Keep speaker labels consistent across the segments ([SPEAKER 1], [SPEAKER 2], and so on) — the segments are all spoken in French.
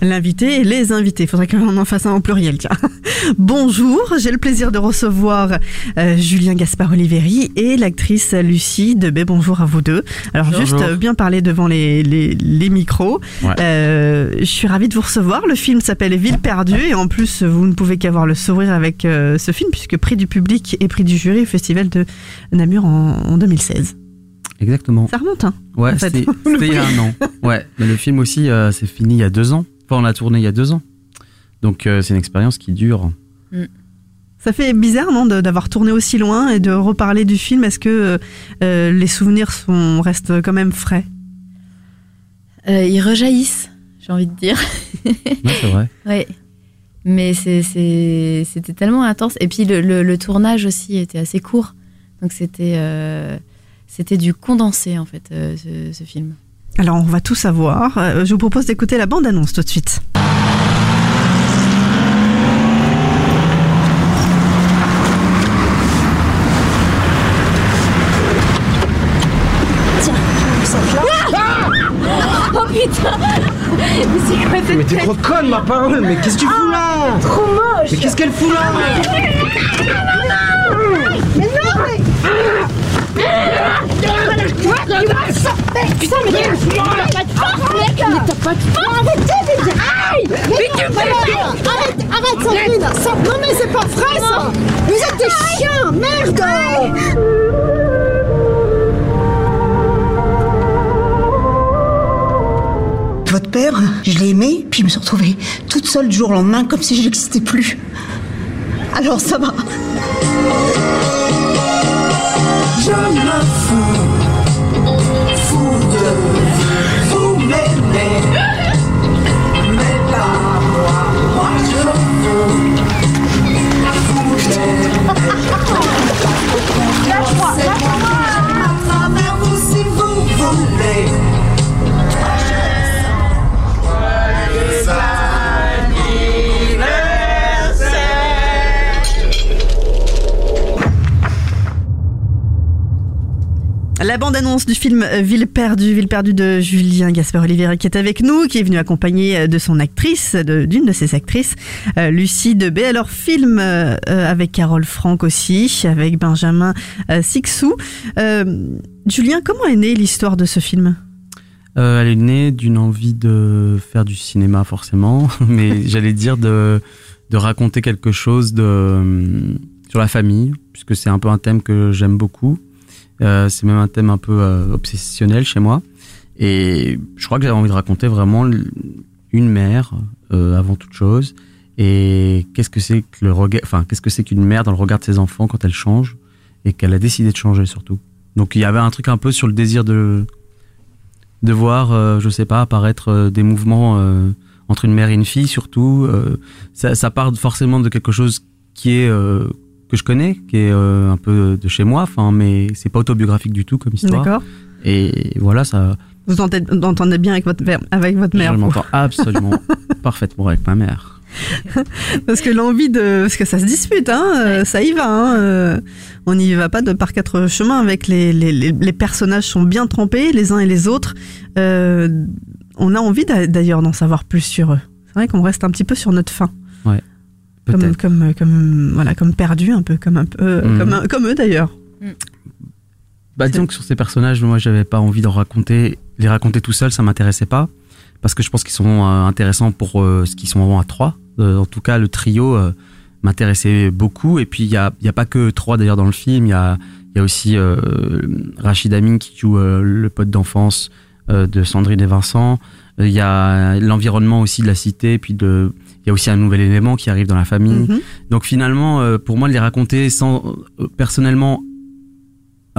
[SPEAKER 1] L'invité et les invités. Il faudrait qu'on en fasse un au pluriel, tiens. Bonjour, j'ai le plaisir de recevoir euh, Julien Gaspard Oliveri et l'actrice Lucie Debay. Bonjour à vous deux. Alors
[SPEAKER 2] Bonjour.
[SPEAKER 1] juste euh, bien parler devant les, les, les micros.
[SPEAKER 2] Ouais.
[SPEAKER 1] Euh, je suis ravie de vous recevoir. Le film s'appelle Ville perdue et en plus vous ne pouvez qu'avoir le sourire avec ce film puisque prix du public et prix du jury au festival de Namur en, en 2016.
[SPEAKER 2] Exactement.
[SPEAKER 1] Ça remonte, hein
[SPEAKER 2] Ouais,
[SPEAKER 1] en
[SPEAKER 2] c'était il y a un an. Ouais, mais le film aussi, c'est fini il y a deux ans. Enfin, on l'a tourné il y a deux ans. Donc, euh, c'est une expérience qui dure.
[SPEAKER 1] Ça fait bizarre, non, d'avoir tourné aussi loin et de reparler du film. Est-ce que euh, euh, les souvenirs sont, restent quand même frais?
[SPEAKER 3] Euh, ils rejaillissent, j'ai envie de dire.
[SPEAKER 2] Ouais, c'est vrai.
[SPEAKER 3] ouais. Mais c'était tellement intense. Et puis le, le- le tournage aussi était assez court. Donc c'était euh, c'était du condensé, en fait, euh, ce, ce film.
[SPEAKER 1] Alors, on va tout savoir. Euh, je vous propose d'écouter la bande-annonce tout de suite.
[SPEAKER 4] Mais t'es trop conne, ma parole Mais qu'est-ce que tu fous là Trop moche Mais qu'est-ce qu'elle fout là
[SPEAKER 5] Arrête Sandrine Ça- Non mais c'est pas vrai ça Vous êtes des chiens Merde Votre père, je l'ai aimé, puis je me suis retrouvée toute seule du jour au lendemain comme si je n'existais plus. Alors ça va.
[SPEAKER 6] Je me
[SPEAKER 1] La bande-annonce du film euh, Ville perdue, Ville perdue de Julien Gaspard Olivier qui est avec nous, qui est venu accompagné euh, de son actrice, de- d'une de, ses actrices, euh, Lucie Debay. Alors film euh, avec Carole Franck aussi, avec Benjamin euh, Sixou. Julien, comment est née l'histoire de ce film?
[SPEAKER 2] Elle est née d'une envie de faire du cinéma, forcément. Mais j'allais dire de, de raconter quelque chose de, sur la famille, puisque c'est un peu un thème que j'aime beaucoup. Euh, c'est même un thème un peu euh, obsessionnel chez moi. Et je crois que j'avais envie de raconter vraiment une mère euh, avant toute chose. Et qu'est-ce que c'est que le regard, enfin qu'est-ce que c'est qu'une mère dans le regard de ses enfants quand elle change et qu'elle a décidé de changer surtout. Donc il y avait un truc un peu sur le désir de de voir, euh, je sais pas, apparaître des mouvements euh, entre une mère et une fille surtout. ça, ça part forcément de quelque chose qui est que je connais, qui est euh, un peu de chez moi, enfin, mais c'est pas autobiographique du tout comme histoire.
[SPEAKER 1] D'accord.
[SPEAKER 2] Et voilà, ça.
[SPEAKER 1] Vous entendez, bien avec votre, mère- avec votre mère
[SPEAKER 2] je m'entends absolument parfaitement avec ma mère.
[SPEAKER 1] Parce que l'envie de. Parce que ça se dispute, hein, euh, ça y va. Hein, euh, on n'y va pas de par quatre chemins avec les, les, les, les personnages sont bien trempés, les uns et les autres. Euh, on a envie d'a- d'ailleurs d'en savoir plus sur eux. C'est vrai qu'on reste un petit peu sur notre faim. Comme,
[SPEAKER 2] Peut-être.
[SPEAKER 1] comme, comme, voilà, comme perdu, un peu, comme, un peu,
[SPEAKER 2] Mhm.
[SPEAKER 1] comme, comme eux d'ailleurs.
[SPEAKER 2] Bah, disons que sur ces personnages, moi, j'avais pas envie de raconter, les raconter tout seul, ça m'intéressait pas. Parce que je pense qu'ils sont euh, intéressants pour euh, ce qu'ils sont à trois. Euh, en tout cas, le trio euh, m'intéressait beaucoup. Et puis, il y a, y a pas que trois d'ailleurs dans le film. Il y a, y a aussi euh, Rachid Amin qui joue euh, le pote d'enfance euh, de Sandrine et Vincent. Il y a l'environnement aussi de la cité, puis de, y a aussi un nouvel élément qui arrive dans la famille.
[SPEAKER 1] Mhm.
[SPEAKER 2] Donc finalement, euh, pour moi, de les raconter sans euh, personnellement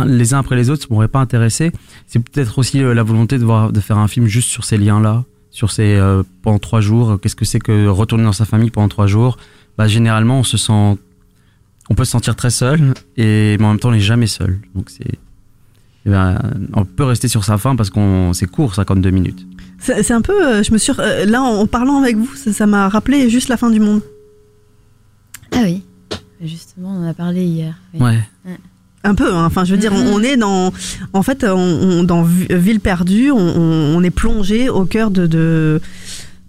[SPEAKER 2] les uns après les autres, ça m'aurait pas intéressé. C'est peut-être aussi euh, la volonté de voir, de faire un film juste sur ces liens-là, sur ces euh, pendant trois jours. Qu'est-ce que c'est que retourner dans sa famille pendant trois jours? Bah généralement, on se sent, on peut se sentir très seul, et mais en même temps, on n'est jamais seul. Donc c'est, eh ben, on peut rester sur sa faim parce qu'on c'est court, 52 minutes.
[SPEAKER 1] C'est un peu, euh, je me suis, euh, là en, parlant avec vous, ça m'a rappelé juste la fin du monde.
[SPEAKER 3] Ah oui. Justement, on en a parlé hier. oui.
[SPEAKER 2] Ouais.
[SPEAKER 1] Un peu, hein. enfin je veux dire, on, on est dans, en fait, on, on- dans Vi- Ville perdue, on, on- on est plongé au cœur de, de,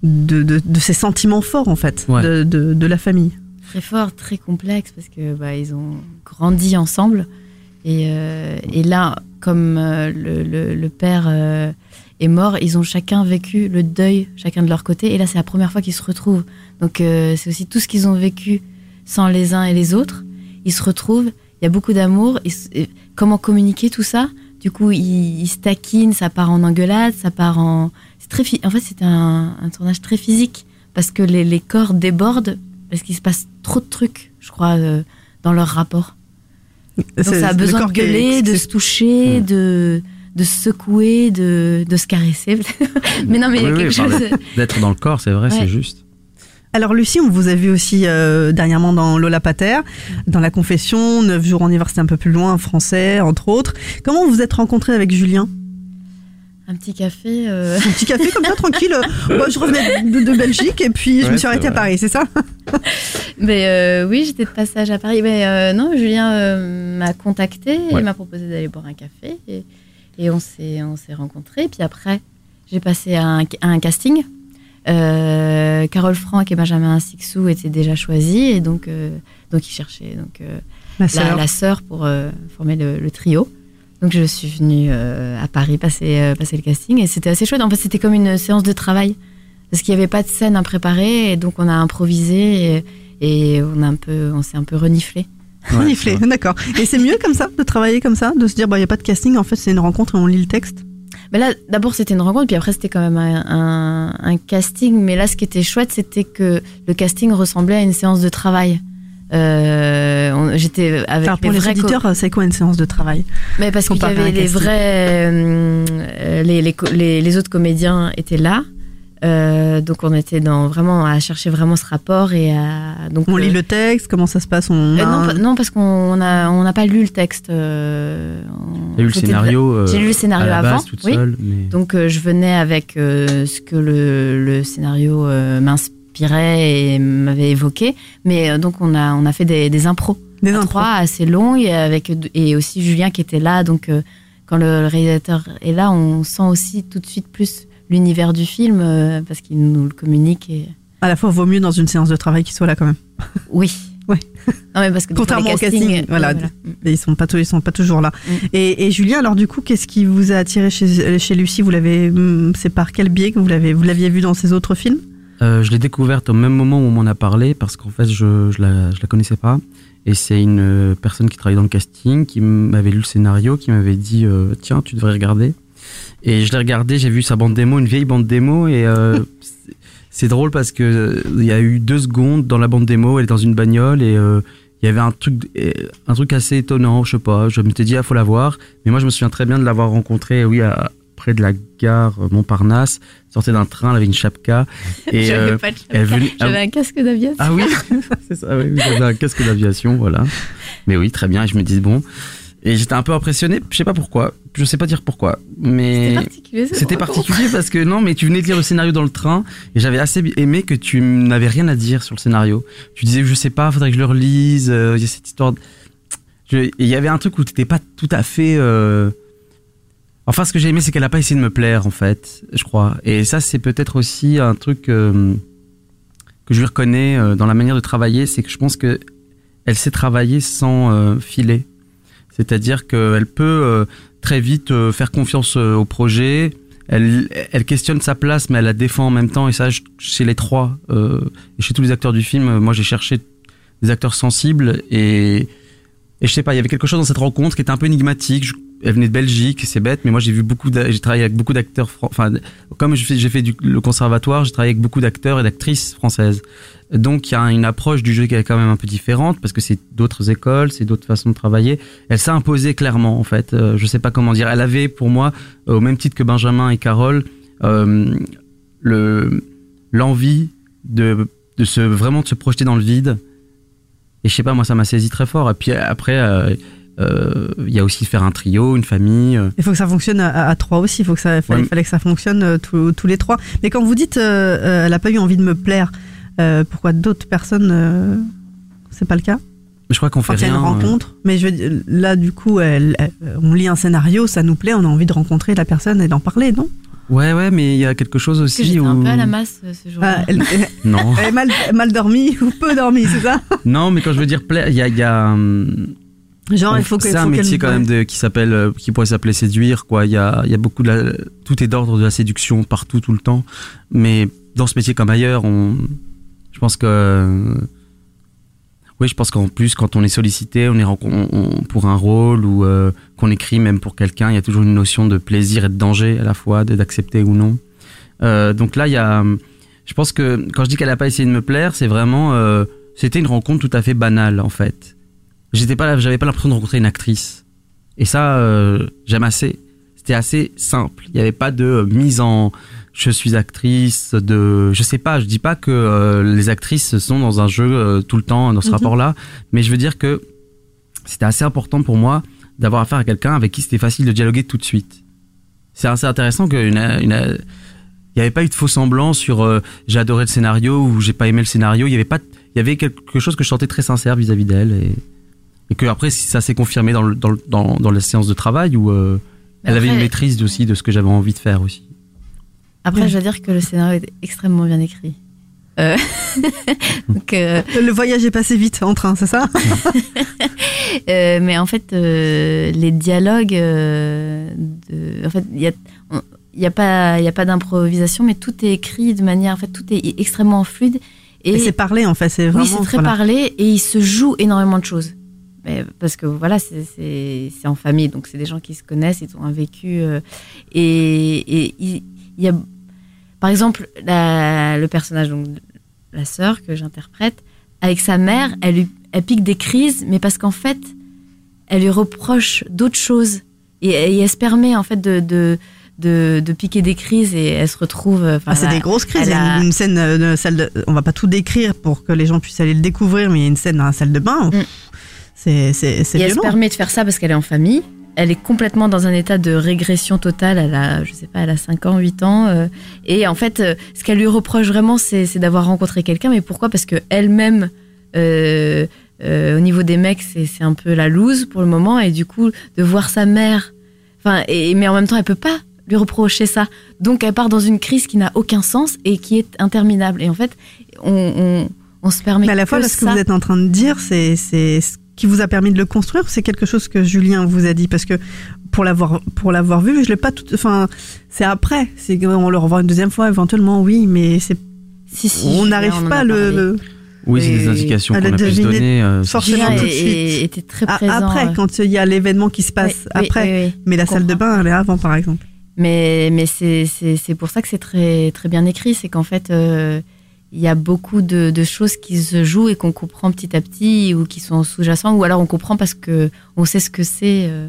[SPEAKER 1] de, de- de ces sentiments forts en fait,
[SPEAKER 2] Ouais.
[SPEAKER 1] de, de, de la famille.
[SPEAKER 3] Très fort, très complexe parce que bah, ils ont grandi ensemble. Et, euh, et là, comme euh, le, le- le père euh, est mort, ils ont chacun vécu le deuil, chacun de leur côté. Et là, c'est la première fois qu'ils se retrouvent. Donc, euh, c'est aussi tout ce qu'ils ont vécu sans les uns et les autres. Ils se retrouvent, il y a beaucoup d'amour. Comment communiquer tout ça? Du coup, ils, ils se taquinent, ça part en engueulade, ça part en. C'est très, en fait, c'était un, un tournage très physique parce que les, les corps débordent, parce qu'il se passe trop de trucs, je crois, euh, dans leur rapport. Donc ça a besoin de
[SPEAKER 1] est-
[SPEAKER 3] gueuler, de se toucher, de, de se secouer, de, de se caresser. mais non, mais il y a
[SPEAKER 2] Oui,
[SPEAKER 3] quelque chose.
[SPEAKER 2] D'être dans le corps, c'est vrai,
[SPEAKER 3] Ouais.
[SPEAKER 2] c'est juste.
[SPEAKER 1] Alors Lucie, on vous a vu aussi euh, dernièrement dans Lola Pater, dans La Confession, 9 jours en hiver, c'était un peu plus loin, français, entre autres. Comment vous vous êtes rencontré avec Julien?
[SPEAKER 3] Un petit café. euh,
[SPEAKER 1] Un petit café comme ça, tranquille. bah, je revenais de, de Belgique et puis je
[SPEAKER 2] Ouais,
[SPEAKER 1] me suis arrêtée à. Paris, c'est ça?
[SPEAKER 3] Mais euh, oui, j'étais de passage à Paris. Mais euh, non, Julien euh, m'a contacté et
[SPEAKER 2] Ouais.
[SPEAKER 3] m'a proposé d'aller boire un café. Et, et on s'est on s'est rencontrés. Puis après, j'ai passé à un, à un casting. Euh, Carole Franck et Benjamin Sixou étaient déjà choisis. Et donc, euh, donc ils cherchaient donc, euh,
[SPEAKER 1] La sœur.
[SPEAKER 3] la sœur pour former le, le trio. Donc je suis venue à Paris passer, passer le casting. Et c'était assez chouette. En fait, c'était comme une séance de travail. Parce qu'il n'y avait pas de scène à préparer. Et donc on a improvisé. Et, et on, a un peu, on s'est un peu reniflé.
[SPEAKER 2] Ouais, vrai.
[SPEAKER 1] d'accord. Et c'est mieux comme ça, de travailler comme ça, de se dire, bah, il n'y a pas de casting, en fait, c'est une rencontre et on lit le texte?
[SPEAKER 3] Mais là, d'abord, c'était une rencontre, puis après, c'était quand même un, un- un casting. Mais là, ce qui était chouette, c'était que le casting ressemblait à une séance de travail. Euh, on- J'étais avec
[SPEAKER 1] pour
[SPEAKER 3] les
[SPEAKER 1] les
[SPEAKER 3] vrais co-
[SPEAKER 1] auditeurs, c'est quoi une séance de travail?
[SPEAKER 3] Mais parce qu'il y avait les
[SPEAKER 1] casting.
[SPEAKER 3] vrais. euh, euh, les, les- les autres comédiens étaient là. Euh, donc, on était dans, vraiment à chercher vraiment ce rapport. Et à, donc,
[SPEAKER 1] On lit
[SPEAKER 3] euh,
[SPEAKER 1] le texte, comment ça se passe on
[SPEAKER 3] euh,
[SPEAKER 1] a
[SPEAKER 3] non, non, parce qu'on n'a on n'a pas lu le texte. euh,
[SPEAKER 2] a eu le scénario.
[SPEAKER 3] J'ai lu le scénario avant.
[SPEAKER 2] base, toute
[SPEAKER 3] oui.
[SPEAKER 2] seule, mais-
[SPEAKER 3] Donc euh, je venais avec euh, ce que le, le scénario euh, m'inspirait et m'avait évoqué. Mais euh, donc on a, on a fait des, des impros.
[SPEAKER 1] Des
[SPEAKER 3] trois assez longues et, avec, et aussi Julien qui était là. Donc euh, quand le réalisateur est là, on sent aussi tout de suite plus l'univers du film euh, parce qu'il nous le communique. Et...
[SPEAKER 1] À la fois, vaut mieux dans une séance de travail qu'il soit là quand même.
[SPEAKER 3] Oui.
[SPEAKER 1] Ouais.
[SPEAKER 3] Non, mais parce que
[SPEAKER 1] Contrairement au casting,
[SPEAKER 3] castings,
[SPEAKER 1] voilà. Mais ils sont pas, tou- ils sont pas toujours là.
[SPEAKER 3] Mm.
[SPEAKER 1] Et, et Julien, alors du coup, qu'est-ce qui vous a attiré chez, chez Lucie? Vous l'avez, hum, c'est par quel biais que vous l'avez, vous l'aviez vu dans ses autres films?
[SPEAKER 2] Euh, je l'ai découverte au même moment où on m'en a parlé parce qu'en fait je, je, la, je la connaissais pas et c'est une euh, personne qui travaillait dans le casting qui m'avait lu le scénario qui m'avait dit euh, tiens tu devrais regarder et je l'ai regardé j'ai vu sa bande démo une vieille bande démo et euh, c'est- drôle parce que euh, il y a eu deux secondes dans la bande démo elle est dans une bagnole et euh, il y avait un truc un truc assez étonnant je sais pas je m'étais dit ah faut la voir mais moi je me souviens très bien de l'avoir rencontrée oui à, près de la gare Montparnasse sortait d'un train elle avait une chapka et
[SPEAKER 3] J'avais
[SPEAKER 2] euh,
[SPEAKER 3] pas de chapka,
[SPEAKER 2] venait-
[SPEAKER 3] J'avais un casque d'aviation.
[SPEAKER 2] ah oui, c'est ça, oui, j'avais un casque d'aviation, voilà. Mais oui, très bien, et je me dis bon. Et j'étais un peu impressionné, je sais pas pourquoi, je sais pas dire pourquoi, mais
[SPEAKER 3] C'était particulier.
[SPEAKER 2] particulier parce que non, mais tu venais de lire le scénario dans le train et j'avais assez aimé que tu n'avais rien à dire sur le scénario. Tu disais, je sais pas, faudrait que je le relise, euh, il y a cette histoire. il y avait un truc où t'étais pas tout à fait. euh, Enfin, ce que j'ai aimé, c'est qu'elle a pas essayé de me plaire, en fait, je crois. Et ça, c'est peut-être aussi un truc euh, que je lui reconnais dans la manière de travailler, c'est que je pense que elle sait travailler sans filer. C'est-à-dire qu'elle peut euh, très vite euh, faire confiance euh, au projet. Elle, elle questionne sa place, mais elle la défend en même temps. Et ça, chez les trois euh, chez tous les acteurs du film, moi j'ai cherché des acteurs sensibles et, et je sais pas, il y avait quelque chose dans cette rencontre qui était un peu énigmatique. Elle venait de Belgique, c'est bête, mais moi j'ai vu beaucoup, j'ai travaillé avec beaucoup d'acteurs, enfin, comme j'ai fait du, le conservatoire, j'ai travaillé avec beaucoup d'acteurs et d'actrices françaises. Donc il y a une approche du jeu qui est quand même un peu différente parce que c'est d'autres écoles, c'est d'autres façons de travailler. Elle s'est imposée clairement en fait. Euh, je sais pas comment dire. Elle avait pour moi, euh, au même titre que Benjamin et Carole, euh, le l'envie de de se vraiment de se projeter dans le vide. Et je sais pas, moi ça m'a saisi très fort. Et puis après, euh, il y a aussi faire un trio, une famille. euh.
[SPEAKER 1] Il faut que ça fonctionne à, à trois aussi. Il faut que ça, fallait,
[SPEAKER 2] Ouais.
[SPEAKER 1] fallait que ça fonctionne euh, tous- les trois. Mais quand vous dites, euh, euh, elle a pas eu envie de me plaire, euh, pourquoi d'autres personnes, euh, c'est pas le cas?
[SPEAKER 2] Je crois qu'on fait
[SPEAKER 1] y a une
[SPEAKER 2] rien. euh,
[SPEAKER 1] rencontre. Mais je veux dire, là, du coup, elle- elle- on lit un scénario, ça nous plaît, on a envie de rencontrer la personne et d'en parler, non?
[SPEAKER 2] Ouais, ouais, mais il y a quelque chose aussi
[SPEAKER 3] j'étais
[SPEAKER 2] où.
[SPEAKER 3] un peu à la masse euh, ce jour-là.
[SPEAKER 1] Ah, elle, elle-
[SPEAKER 2] Non.
[SPEAKER 1] elle est mal, mal dormi ou peu dormi, c'est ça?
[SPEAKER 2] Non, mais quand je veux dire plaire, il y a. il y a, hum,
[SPEAKER 1] Genre, il faut que
[SPEAKER 2] c'est un métier quand même de, qui s'appelle, euh, qui pourrait s'appeler séduire, quoi. Il y a, il y a beaucoup de la- tout est d'ordre de la séduction partout, tout le temps. Mais dans ce métier comme ailleurs, on, je pense que, oui, je pense qu'en plus, quand on est sollicité, on est on- on- pour un rôle ou euh, qu'on écrit même pour quelqu'un, il y a toujours une notion de plaisir et de danger à la fois, d'accepter ou non. Euh, donc là, il y a, je pense que quand je dis qu'elle a pas essayé de me plaire, c'est vraiment, euh, c'était une rencontre tout à fait banale en fait. J'étais pas, là- j'avais pas l'impression de rencontrer une actrice. Et ça, euh, j'aime assez. C'était assez simple. Il n'y avait pas de euh, mise en, je suis actrice, de, je sais pas. Je dis pas que euh, les actrices sont dans un jeu euh, tout le temps dans ce
[SPEAKER 1] Mhm.
[SPEAKER 2] rapport-là, mais je veux dire que c'était assez important pour moi d'avoir affaire à quelqu'un avec qui c'était facile de dialoguer tout de suite. C'est assez intéressant qu'une, une, il n'y avait pas eu de faux semblants sur j'ai adoré le scénario ou j'ai pas aimé le scénario. Il y avait pas, il y avait quelque chose que je sentais très sincère vis-à-vis d'elle et, et que après si ça s'est confirmé dans, le, dans, le- dans, dans la séance de travail où euh, elle avait une maîtrise aussi de ce que j'avais envie de faire aussi.
[SPEAKER 3] Après, je dois dire que le scénario est extrêmement bien écrit. Euh, donc, euh,
[SPEAKER 1] Le voyage est passé vite en train, c'est ça
[SPEAKER 3] euh, mais en fait, euh, les dialogues, euh, de, en fait, il y a, on- il y a pas, il y a pas d'improvisation, mais tout est écrit de manière, en fait, tout est extrêmement fluide.
[SPEAKER 1] Et, c'est parlé en fait, c'est vraiment.
[SPEAKER 3] oui, c'est très
[SPEAKER 1] voilà.
[SPEAKER 3] parlé et il se joue énormément de choses. Parce que voilà, c'est- en famille, donc c'est des gens qui se connaissent, ils ont un vécu. euh, et et il il y a, par exemple, la- le personnage, donc la sœur que j'interprète, avec sa mère, elle, lui- elle pique des crises, mais parce qu'en fait, elle lui reproche d'autres choses. Et, et elle se permet en fait de, de, de, de piquer des crises et elle se retrouve. enfin,
[SPEAKER 1] Ah, c'est des grosses crises. Il y a une, une scène euh, de salle de, on va pas tout décrire pour que les gens puissent aller le découvrir, mais il y a une scène dans la salle de bain. où C'est c'est c'est.
[SPEAKER 3] Et elle se permet de faire ça parce qu'elle est en famille. Elle est complètement dans un état de régression totale. Elle a, je sais pas, elle a 5 ans, 8 ans. euh, et en fait, euh, ce qu'elle lui reproche vraiment, c'est c'est d'avoir rencontré quelqu'un. Mais pourquoi? Parce que elle-même, euh, euh, au niveau des mecs, c'est c'est un peu la loose pour le moment. Et du coup, de voir sa mère. Enfin, et, mais en même temps, elle peut pas lui reprocher ça. Donc, elle part dans une crise qui n'a aucun sens et qui est interminable. Et en fait, on, on, on se permet
[SPEAKER 1] Mais à la
[SPEAKER 3] que
[SPEAKER 1] fois, là, ce que
[SPEAKER 3] ça.
[SPEAKER 1] vous êtes en train de dire, c'est c'est ce qui vous a permis de le construire. C'est quelque chose que Julien vous a dit parce que pour l'avoir pour l'avoir vu, je l'ai pas tout. Enfin, c'est après. C'est on le revoit une deuxième fois éventuellement, oui, mais c'est
[SPEAKER 3] Si, si,
[SPEAKER 1] on n'arrive pas le, le-
[SPEAKER 2] Oui, c'est des indications qu'on
[SPEAKER 1] a
[SPEAKER 2] pu se donner. euh,
[SPEAKER 1] forcément tout de suite.
[SPEAKER 3] était très
[SPEAKER 1] A-
[SPEAKER 3] présent.
[SPEAKER 1] Après,
[SPEAKER 3] euh.
[SPEAKER 1] quand il y a l'événement qui se passe
[SPEAKER 3] Oui,
[SPEAKER 1] après,
[SPEAKER 3] oui, oui,
[SPEAKER 1] mais la salle de bain, elle est avant, par exemple.
[SPEAKER 3] Mais, mais c'est c'est- c'est pour ça que c'est très, très bien écrit. C'est qu'en fait, euh, il y a beaucoup de, de choses qui se jouent et qu'on comprend petit à petit ou qui sont sous-jacents. Ou alors on comprend parce que on sait ce que c'est. euh,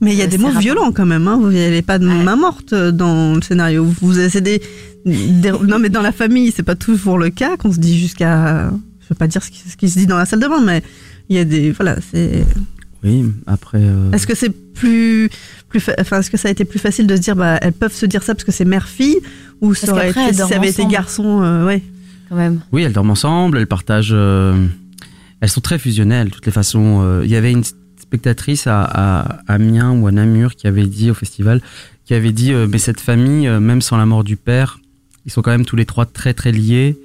[SPEAKER 1] Mais il y a
[SPEAKER 3] euh,
[SPEAKER 1] des mots
[SPEAKER 3] rapport-
[SPEAKER 1] violents quand même. Hein. Vous n'avez pas de main morte euh, dans le scénario. Vous avez des, des- non, mais dans la famille, c'est pas toujours le cas qu'on se dit jusqu'à. Je veux pas dire ce qui, ce qui se dit dans la salle de bain, mais il y a des. Voilà, c'est.
[SPEAKER 2] Oui, après. euh,
[SPEAKER 1] Est-ce que c'est plus, plus, fa- enfin, est-ce que ça a été plus facile de se dire, bah, elles peuvent se dire ça parce que c'est mère-fille, ou ça aurait
[SPEAKER 3] qu'après,
[SPEAKER 1] été,
[SPEAKER 3] elles
[SPEAKER 1] si ça avait été garçon, euh, ouais.
[SPEAKER 2] Oui, elles dorment ensemble, elles partagent. euh, elles sont très fusionnelles, de toutes les façons. Euh, Il y avait une spectatrice à, Amiens ou à Namur qui avait dit au festival, qui avait dit, euh, mais cette famille, même sans la mort du père, ils sont quand même tous les trois très très liés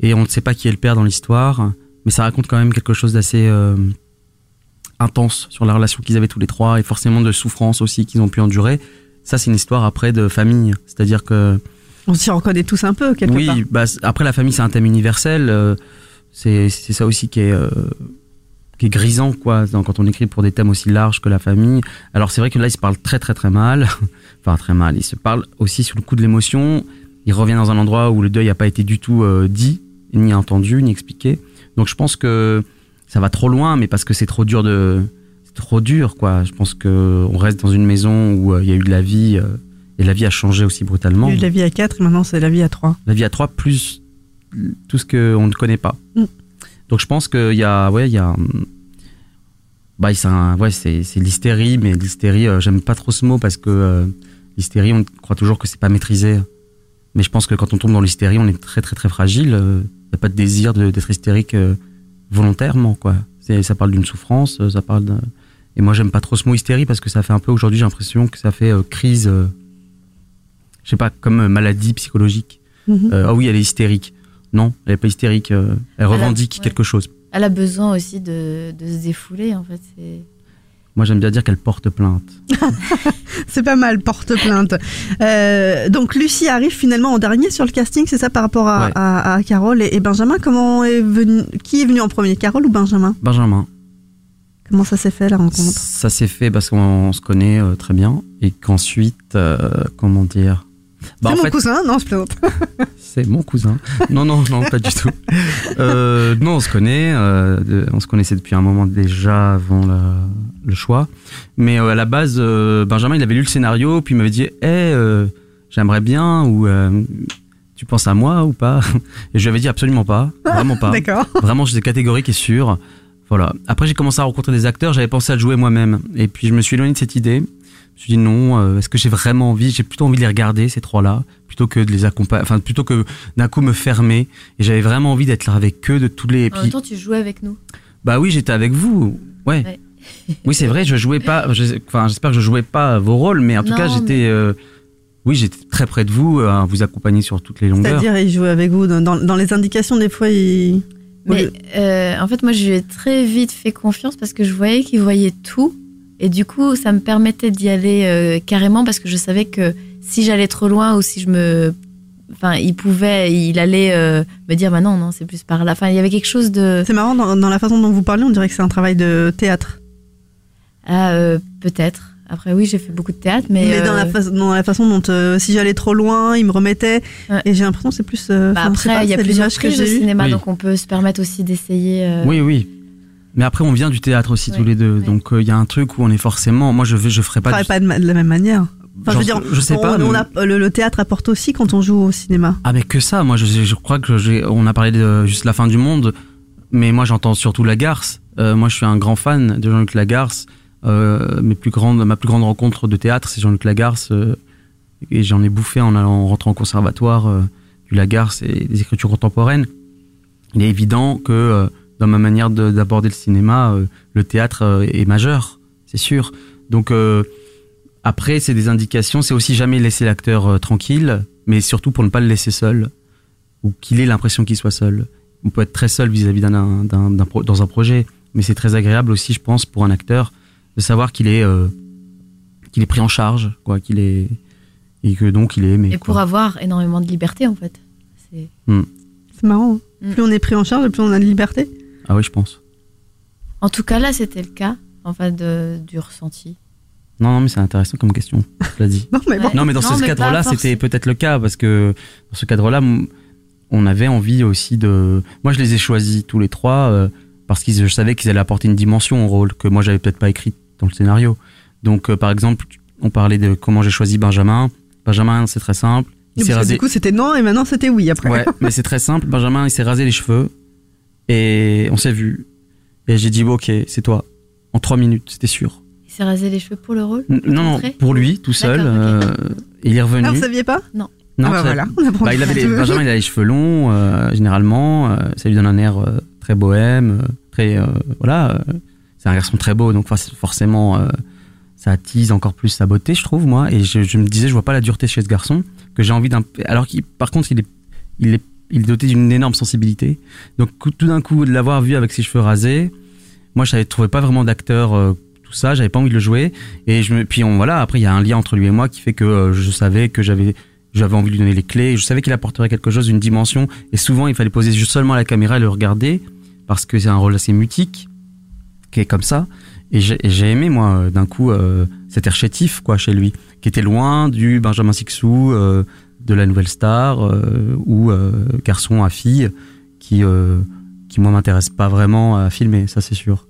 [SPEAKER 2] et on ne sait pas qui est le père dans l'histoire, mais ça raconte quand même quelque chose d'assez intense sur la relation qu'ils avaient tous les trois et forcément de souffrance aussi qu'ils ont pu endurer. Ça, c'est une histoire après de famille, c'est-à-dire que
[SPEAKER 1] On s'y reconnaît tous un peu, quelque
[SPEAKER 2] oui,
[SPEAKER 1] part.
[SPEAKER 2] bah, c- après la famille c'est un thème universel. euh, c'est ça aussi qui est euh, qui est grisant quoi quand on écrit pour des thèmes aussi larges que la famille. Alors c'est vrai que là il se parle très très très mal, enfin très mal. Il se parle aussi sous le coup de l'émotion. Il revient dans un endroit où le deuil n'a pas été du tout euh, dit, ni entendu, ni expliqué. Donc je pense que ça va trop loin, mais parce que c'est trop dur de, c'est trop dur quoi. Je pense que on reste dans une maison où il y a eu de la vie et la vie a changé aussi brutalement.
[SPEAKER 1] Il y a eu la vie à 4 et maintenant c'est la vie à 3.
[SPEAKER 2] La vie à trois plus tout ce qu'on ne connaît pas.
[SPEAKER 1] Mm.
[SPEAKER 2] Donc je pense qu'il y a, ouais, il y a, hum, bah, c'est ouais, c'est, l'hystérie, mais l'hystérie, euh, j'aime pas trop ce mot parce que euh, l'hystérie, on croit toujours que c'est pas maîtrisé. Mais je pense que quand on tombe dans l'hystérie, on est très très très fragile. Il n'y a pas de désir d'être hystérique euh, volontairement, quoi. Ça parle d'une souffrance, euh, ça parle de... Et moi, j'aime pas trop ce mot hystérie parce que ça fait un peu, aujourd'hui, j'ai l'impression que ça fait euh, crise, euh, je sais pas, comme euh, maladie psychologique.
[SPEAKER 1] Mhm.
[SPEAKER 2] Euh, ah oui, elle est hystérique. Non, elle est pas hystérique. euh, elle
[SPEAKER 3] a-
[SPEAKER 2] revendique
[SPEAKER 3] ouais.
[SPEAKER 2] quelque chose.
[SPEAKER 3] Elle a besoin aussi de, de se défouler, en fait.
[SPEAKER 2] Moi, j'aime bien dire qu'elle porte plainte.
[SPEAKER 1] C'est pas mal, porte-plainte. Euh, donc Lucie arrive finalement en dernier sur le casting, c'est ça par rapport à,
[SPEAKER 2] Ouais.
[SPEAKER 1] à- à Carole et, et Benjamin. Comment est venu, qui est venu en premier, Carole ou Benjamin?
[SPEAKER 2] Benjamin.
[SPEAKER 1] Comment ça s'est fait la rencontre?
[SPEAKER 2] Ça s'est fait parce qu'on se connaît euh, très bien et qu'ensuite, euh, comment dire? Bah,
[SPEAKER 1] C'est mon
[SPEAKER 2] fait,
[SPEAKER 1] cousin, non je plaisante.
[SPEAKER 2] C'est mon cousin. Non, non, non, pas du tout. Euh, non, on se connaît. euh, on se connaissait depuis un moment déjà avant la- le choix. Mais euh, à la base, Benjamin, il avait lu le scénario, puis il m'avait dit Eh, euh, j'aimerais bien, ou tu penses à moi ou pas? Et je lui avais dit absolument pas, vraiment pas.
[SPEAKER 1] D'accord.
[SPEAKER 2] Vraiment, j'étais catégorique et sûr. Voilà. Après, j'ai commencé à rencontrer des acteurs, j'avais pensé à le jouer moi-même. Et puis, je me suis éloigné de cette idée. Je me suis dit non, euh, est-ce que j'ai vraiment envie J'ai plutôt envie de les regarder, ces trois-là, plutôt que de les accompagner, enfin, plutôt que d'un coup me fermer. Et j'avais vraiment envie d'être là avec eux, de tous les.
[SPEAKER 3] En
[SPEAKER 2] puis-
[SPEAKER 3] même temps, tu jouais avec nous.
[SPEAKER 2] bah oui, j'étais avec vous. Ouais.
[SPEAKER 3] Ouais.
[SPEAKER 2] oui, c'est vrai, je jouais pas. je- Enfin, j'espère que je jouais pas vos rôles, mais en tout
[SPEAKER 3] Non,
[SPEAKER 2] cas, j'étais.
[SPEAKER 3] mais-
[SPEAKER 2] euh, oui, j'étais très près de vous, euh, à vous accompagner sur toutes les longueurs.
[SPEAKER 1] C'est-à-dire, il jouait avec vous dans, dans- dans les indications, des fois, il.
[SPEAKER 3] Mais euh, en fait, moi, je lui ai très vite fait confiance parce que je voyais qu'il voyait tout. Et du coup, ça me permettait d'y aller euh, carrément parce que je savais que si j'allais trop loin ou si je me. Enfin, il pouvait, il allait euh, me dire, bah non, non, c'est plus par là. Enfin, il y avait quelque chose de.
[SPEAKER 1] C'est marrant, dans, dans la façon dont vous parlez, on dirait que c'est un travail de théâtre.
[SPEAKER 3] Ah, euh, peut-être. Après, oui, j'ai fait beaucoup de théâtre, mais.
[SPEAKER 1] Mais, dans, la fa- dans la façon dont, euh, si j'allais trop loin, il me remettait.
[SPEAKER 3] Ouais.
[SPEAKER 1] Et j'ai l'impression que c'est plus. euh,
[SPEAKER 3] bah, après, il y a plusieurs
[SPEAKER 1] l'image que eue.
[SPEAKER 3] cinéma,
[SPEAKER 2] Oui.
[SPEAKER 3] donc on peut se permettre aussi d'essayer. euh,
[SPEAKER 2] Oui, oui. Mais après, on vient du théâtre aussi
[SPEAKER 3] Ouais,
[SPEAKER 2] tous les deux,
[SPEAKER 3] ouais.
[SPEAKER 2] donc euh, il y a un truc où on est forcément. Moi, je je ferai
[SPEAKER 1] Enfin,
[SPEAKER 2] pas. du-
[SPEAKER 1] pas de, ma- de la même manière. Enfin, je veux dire,
[SPEAKER 2] je sais
[SPEAKER 1] on-
[SPEAKER 2] pas,
[SPEAKER 1] on
[SPEAKER 2] mais-
[SPEAKER 1] a- le, le théâtre apporte aussi quand on joue au cinéma.
[SPEAKER 2] Ah mais que ça, moi je, je crois que j'ai, on a parlé de juste la fin du monde, mais moi j'entends surtout Lagarce. Euh, moi je suis un grand fan de Jean-Luc Lagarce. Euh, mes plus grandes, ma plus grande rencontre de théâtre c'est Jean-Luc Lagarce euh, et j'en ai bouffé en allant en rentrant au conservatoire euh, du Lagarce et des écritures contemporaines. Il est évident que euh, dans ma manière de- d'aborder le cinéma, euh, le théâtre euh, est majeur, c'est sûr. Donc euh, après, c'est des indications. C'est aussi jamais laisser l'acteur euh, tranquille, mais surtout pour ne pas le laisser seul ou qu'il ait l'impression qu'il soit seul. On peut être très seul vis-à-vis d'un, dans un projet, mais c'est très agréable aussi, je pense, pour un acteur de savoir qu'il est euh, qu'il est pris en charge, quoi, qu'il est et que donc il est aimé.
[SPEAKER 3] Et
[SPEAKER 2] quoi.
[SPEAKER 3] pour avoir énormément de liberté, en fait. C'est-
[SPEAKER 1] C'est marrant. hein.
[SPEAKER 3] Mm.
[SPEAKER 1] Plus on est pris en charge, plus on a de liberté.
[SPEAKER 2] Ah oui, je pense.
[SPEAKER 3] En tout cas, là, c'était le cas, en fait, de, du ressenti.
[SPEAKER 2] Non, non, mais c'est intéressant comme question. Je l'ai dit.
[SPEAKER 1] Non, mais bon.
[SPEAKER 2] Non, mais dans
[SPEAKER 3] Non,
[SPEAKER 2] ce cadre-là, c'était peut-être le cas parce que dans ce cadre-là, on avait envie aussi de. Moi, je les ai choisis tous les trois euh, parce que je savais qu'ils allaient apporter une dimension au rôle que moi, j'avais peut-être pas écrit dans le scénario. Donc, euh, par exemple, on parlait de comment j'ai choisi Benjamin. Benjamin, c'est très simple. Il
[SPEAKER 1] Parce
[SPEAKER 2] s'est
[SPEAKER 1] que
[SPEAKER 2] rasé.
[SPEAKER 1] Du coup, c'était non et maintenant c'était oui après.
[SPEAKER 2] Ouais, mais c'est très simple. Benjamin, il s'est rasé les cheveux et on s'est vu. Et j'ai dit, ok, c'est toi. En trois minutes, c'était sûr.
[SPEAKER 3] Il s'est rasé les cheveux pour le rôle
[SPEAKER 2] N- Non, non, pour lui, tout seul. Euh, il est revenu.
[SPEAKER 1] Ah, vous saviez pas?
[SPEAKER 3] Non.
[SPEAKER 2] Non,
[SPEAKER 1] Ah bah voilà, on
[SPEAKER 2] Bah, il avait les. Benjamin, il a les cheveux longs, euh, généralement. euh, ça lui donne un air euh, très bohème, euh, très euh, voilà. euh, c'est un garçon très beau, donc forc- forcément, euh, ça attise encore plus sa beauté, je trouve moi. Et je, je me disais, je vois pas la dureté chez ce garçon que j'ai envie d'un. Alors qu'il, par contre, il est, il est, il est doté d'une énorme sensibilité. Donc tout d'un coup, de l'avoir vu avec ses cheveux rasés, moi, je trouvais pas vraiment d'acteur. euh, tout ça, j'avais pas envie de le jouer. Et puis on, voilà, après il y a un lien entre lui et moi qui fait que euh, je savais que j'avais j'avais envie de lui donner les clés. Je savais qu'il apporterait quelque chose, une dimension. Et souvent, il fallait poser juste seulement la caméra et le regarder parce que c'est un rôle assez mutique. marqué comme ça. Et j'ai aimé, moi, euh, d'un coup, cet air chétif, quoi, chez lui, qui était loin du Benjamin Sixou, de la Nouvelle Star, euh, ou euh, Garçon à fille, qui, euh, qui moi, m'intéresse pas vraiment à filmer, ça c'est sûr.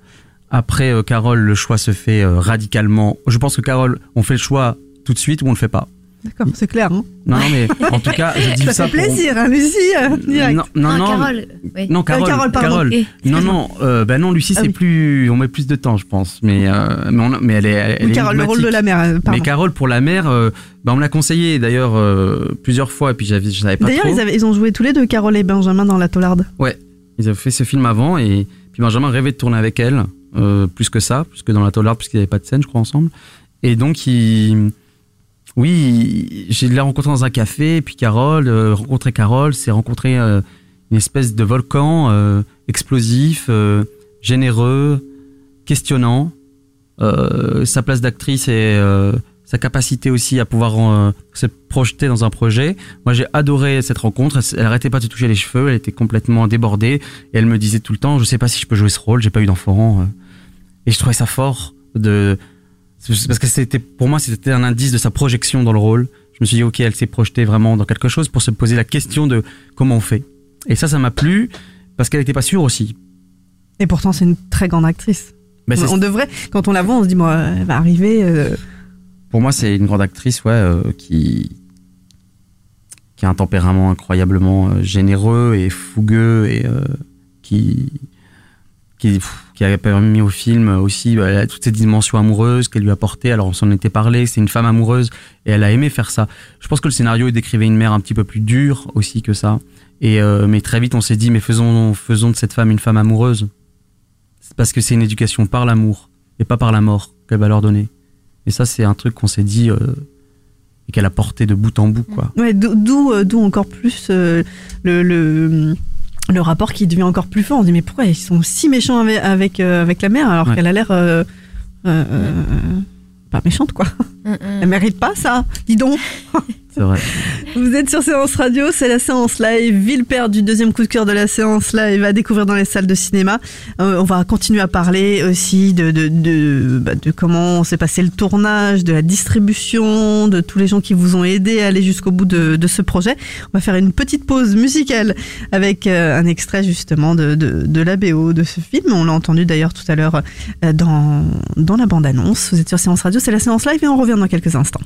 [SPEAKER 2] Après, Carole, le choix se fait radicalement. Je pense que Carole, on fait le choix tout de suite ou on le fait pas?
[SPEAKER 1] D'accord, c'est clair. Hein
[SPEAKER 2] Non, non, mais en tout cas, je dis
[SPEAKER 1] ça
[SPEAKER 2] ça,
[SPEAKER 1] fait
[SPEAKER 2] pour-
[SPEAKER 1] plaisir, hein, Lucie, euh, direct.
[SPEAKER 2] Non, non,
[SPEAKER 3] Ah,
[SPEAKER 2] non.
[SPEAKER 3] Carole, oui.
[SPEAKER 2] Non, Carole.
[SPEAKER 1] Euh, Carole, pardon.
[SPEAKER 2] Carole.
[SPEAKER 3] Eh,
[SPEAKER 2] non, non, euh, ben non, Lucie,
[SPEAKER 1] Ah
[SPEAKER 2] c'est
[SPEAKER 1] oui.
[SPEAKER 2] plus, on met plus de temps, je pense. Mais, euh, mais, on- mais elle est, elle
[SPEAKER 1] Oui,
[SPEAKER 2] est
[SPEAKER 1] Carole, le rôle de la mère, euh, pardon.
[SPEAKER 2] Mais Carole pour la mère, euh, ben on me l'a conseillé d'ailleurs euh, plusieurs fois et puis j'avais, je savais pas
[SPEAKER 1] D'ailleurs,
[SPEAKER 2] trop.
[SPEAKER 1] ils, ils ont joué tous les deux, Carole et Benjamin, dans La Tollarde.
[SPEAKER 2] Ouais, ils avaient fait ce film avant et puis Benjamin rêvait de tourner avec elle, euh, plus que ça, plus que dans la Tollard, puisqu'ils n'avaient pas de scène, je crois, ensemble. Et donc, il... oui, je l'ai rencontré dans un café, puis Carole, euh, rencontrer Carole, c'est rencontrer euh, une espèce de volcan euh, explosif, euh, généreux, questionnant. Sa place d'actrice et sa capacité aussi à pouvoir se projeter dans un projet. Moi, j'ai adoré cette rencontre. Elle, arrêtait pas de toucher les cheveux. Elle était complètement débordée. Et elle me disait tout le temps, je sais pas si je peux jouer ce rôle. J'ai pas eu d'enfant. Et je trouvais ça fort de, parce que c'était, pour moi, c'était un indice de sa projection dans le rôle. Je me suis dit, ok, elle s'est projetée vraiment dans quelque chose pour se poser la question de comment on fait. Et ça, ça m'a plu parce qu'elle était pas sûre aussi.
[SPEAKER 1] Et pourtant, c'est une très grande actrice.
[SPEAKER 2] Ben,
[SPEAKER 1] on devrait, quand on la voit, on se dit, bon, elle va arriver. euh,
[SPEAKER 2] Pour moi, c'est une grande actrice, ouais, euh, qui qui a un tempérament incroyablement euh, généreux et fougueux et euh, qui qui, pff, qui a permis au film aussi bah, toutes ces dimensions amoureuses qu'elle lui a apportées. Alors on s'en était parlé, c'est une femme amoureuse et elle a aimé faire ça. Je pense que le scénario décrivait une mère un petit peu plus dure aussi que ça. Et euh, mais très vite on s'est dit mais faisons faisons de cette femme une femme amoureuse. Parce que c'est une éducation par l'amour et pas par la mort qu'elle va leur donner. Et ça, c'est un truc qu'on s'est dit euh, et qu'elle a porté de bout en bout, quoi.
[SPEAKER 1] Ouais, d'où- euh, d'où encore plus le, le rapport qui devient encore plus fort. On se dit, mais pourquoi ils sont si méchants avec, avec, euh, avec la mère alors
[SPEAKER 2] Ouais.
[SPEAKER 1] qu'elle a l'air euh, euh, euh, pas méchante, quoi.
[SPEAKER 3] Mm,
[SPEAKER 1] Elle mérite pas ça, dis donc.
[SPEAKER 2] C'est vrai.
[SPEAKER 1] Vous êtes sur Séance Radio, c'est la séance live. Ville perdue, deuxième coup de cœur de la séance live à découvrir dans les salles de cinéma. Euh, on va continuer à parler aussi de, de, de, bah, de comment s'est passé le tournage, de la distribution, de tous les gens qui vous ont aidé à aller jusqu'au bout de, de ce projet. On va faire une petite pause musicale avec euh, un extrait justement de, de, de la BO de ce film. On l'a entendu d'ailleurs tout à l'heure euh, dans, dans la bande-annonce. Vous êtes sur Séance Radio, c'est la séance live et on revient dans quelques instants.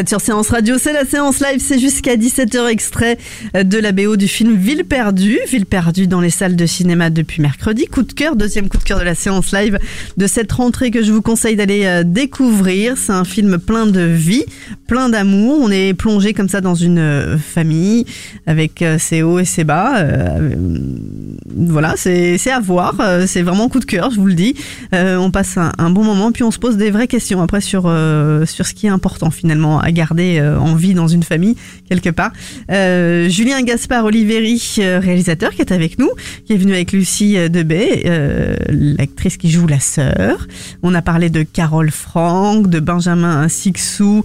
[SPEAKER 1] Êtes sur Séance Radio, c'est la séance live, c'est jusqu'à 17h extrait de la BO du film Ville perdue. Ville perdue dans les salles de cinéma depuis mercredi. Coup de cœur, deuxième coup de cœur de la séance live de cette rentrée que je vous conseille d'aller euh, découvrir. C'est un film plein de vie, plein d'amour. On est plongé comme ça dans une euh, famille avec euh, ses hauts et ses bas. Euh, voilà, c'est à voir. Euh, C'est vraiment coup de cœur, je vous le dis. Euh, on passe un, un bon moment, puis on se pose des vraies questions après sur, euh, sur ce qui est important finalement à garder euh, en vie dans une famille, quelque part. Euh, Julien Gaspard Oliveri, euh, réalisateur, qui est avec nous, qui est venu avec Lucie Debay, l'actrice qui joue la sœur. On a parlé de Carole Franck, de Benjamin Sixou,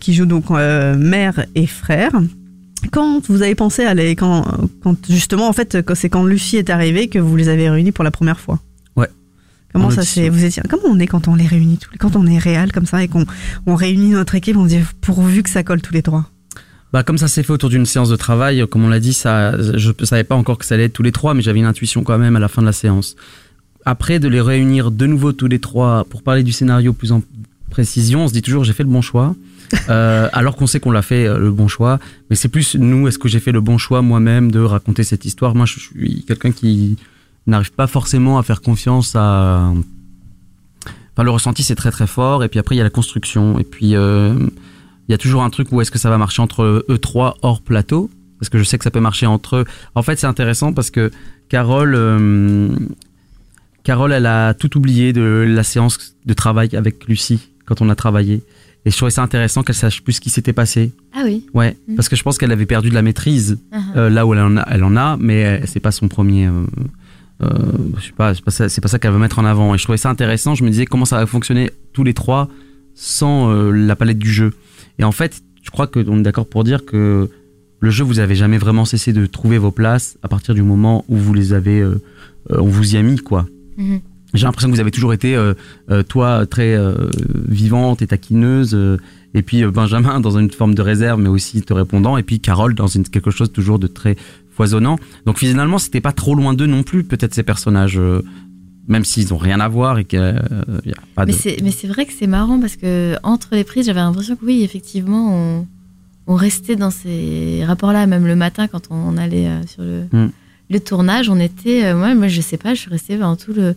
[SPEAKER 1] qui joue donc mère et frère. Quand vous avez pensé à les, quand, quand justement en fait c'est quand Lucie est arrivée que vous les avez réunis pour la première fois?
[SPEAKER 2] Ouais.
[SPEAKER 1] Comment
[SPEAKER 2] En
[SPEAKER 1] ça s'est vous étiez comment on est quand on les réunit tous quand on est réel comme ça et qu'on on réunit notre équipe on dit pourvu que ça colle tous les trois?
[SPEAKER 2] Bah, comme ça s'est fait autour d'une séance de travail, comme on l'a dit, ça, je ne savais pas encore que ça allait être tous les trois, mais j'avais une intuition quand même à la fin de la séance. Après, de les réunir de nouveau tous les trois pour parler du scénario plus en précision, on se dit toujours j'ai fait le bon choix. Euh, alors qu'on sait qu'on l'a fait euh, le bon choix, mais c'est plus nous, est-ce que j'ai fait le bon choix moi-même de raconter cette histoire? Moi, je suis quelqu'un qui n'arrive pas forcément à faire confiance à. Enfin, le ressenti c'est très très fort, et puis après il y a la construction, et puis euh, il y a toujours un truc où est-ce que ça va marcher entre eux trois hors plateau? Parce que je sais que ça peut marcher entre eux. En fait, c'est intéressant parce que Carole, Carole, elle a tout oublié de la séance de travail avec Lucie quand on a travaillé. Et je trouvais ça intéressant qu'elle sache plus ce qui s'était passé.
[SPEAKER 3] Ah oui.
[SPEAKER 2] Ouais,
[SPEAKER 3] Mhm.
[SPEAKER 2] parce que je pense qu'elle avait perdu de la maîtrise
[SPEAKER 3] Uh-huh.
[SPEAKER 2] euh, là où elle en a, elle en a mais euh, c'est pas son premier. euh, euh, je sais pas, c'est pas ça, qu'elle veut mettre en avant. Et je trouvais ça intéressant. Je me disais comment ça va fonctionner tous les trois sans euh, la palette du jeu. Et en fait, je crois qu'on est d'accord pour dire que le jeu, vous avez jamais vraiment cessé de trouver vos places à partir du moment où vous les avez, on vous y a mis quoi.
[SPEAKER 3] Mhm.
[SPEAKER 2] J'ai l'impression que vous avez toujours été, euh, euh, toi, très euh, vivante et taquineuse, et puis Benjamin dans une forme de réserve, mais aussi te répondant, et puis Carole dans une, quelque chose toujours de très foisonnant. Donc finalement, c'était pas trop loin d'eux non plus, peut-être ces personnages, même s'ils ont rien à voir et qu'il n'y a pas de.
[SPEAKER 3] Mais c'est, vrai que c'est marrant parce que entre les prises, j'avais l'impression que oui, effectivement, on, on restait dans ces rapports-là, même le matin quand on allait sur le,
[SPEAKER 2] Mm.
[SPEAKER 3] le tournage, on était, moi, moi, je sais pas, je suis restée pendant tout le,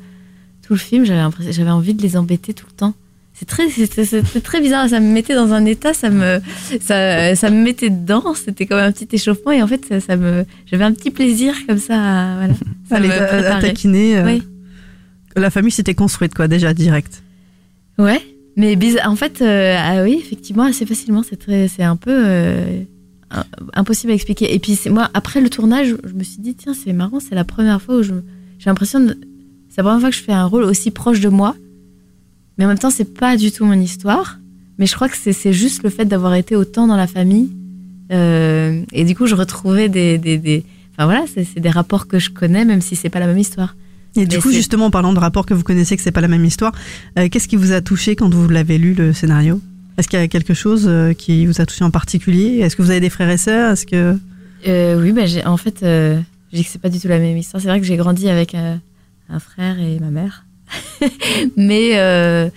[SPEAKER 3] tout le film, j'avais envie de les embêter tout le temps. C'est très, c'était, très bizarre, ça me mettait dans un état, ça me, ça, ça me mettait dedans, c'était comme un petit échauffement et en fait, ça, ça me, j'avais un petit plaisir comme ça, à- voilà. Ça
[SPEAKER 1] à- à
[SPEAKER 3] préparait.
[SPEAKER 1] taquiner. euh,
[SPEAKER 3] Oui.
[SPEAKER 1] La famille s'était construite quoi déjà direct.
[SPEAKER 3] Ouais, mais bizarre. En fait, euh, ah oui, effectivement, assez facilement. C'est très, c'est un peu euh, impossible à expliquer. Et puis c'est moi, après le tournage, je me suis dit tiens, c'est marrant, c'est la première fois où je, j'ai l'impression, de- c'est la première fois que je fais un rôle aussi proche de moi. Mais en même temps, c'est pas du tout mon histoire. Mais je crois que c'est, juste le fait d'avoir été autant dans la famille. Euh, et du coup, je retrouvais des, des, des- enfin voilà, c'est, des rapports que je connais, même si c'est pas la même histoire.
[SPEAKER 1] Et du coup, justement, en parlant de rapports que vous connaissez, que c'est pas la même histoire, euh, qu'est-ce qui vous a touché quand vous l'avez lu le scénario? Est-ce qu'il y a quelque chose euh, qui vous a touché en particulier? Est-ce que vous avez des frères et sœurs? Est-ce que
[SPEAKER 3] Euh, oui, bah, en fait, je dis que c'est pas du tout la même histoire. C'est vrai que j'ai grandi avec un frère et ma mère. mais, euh,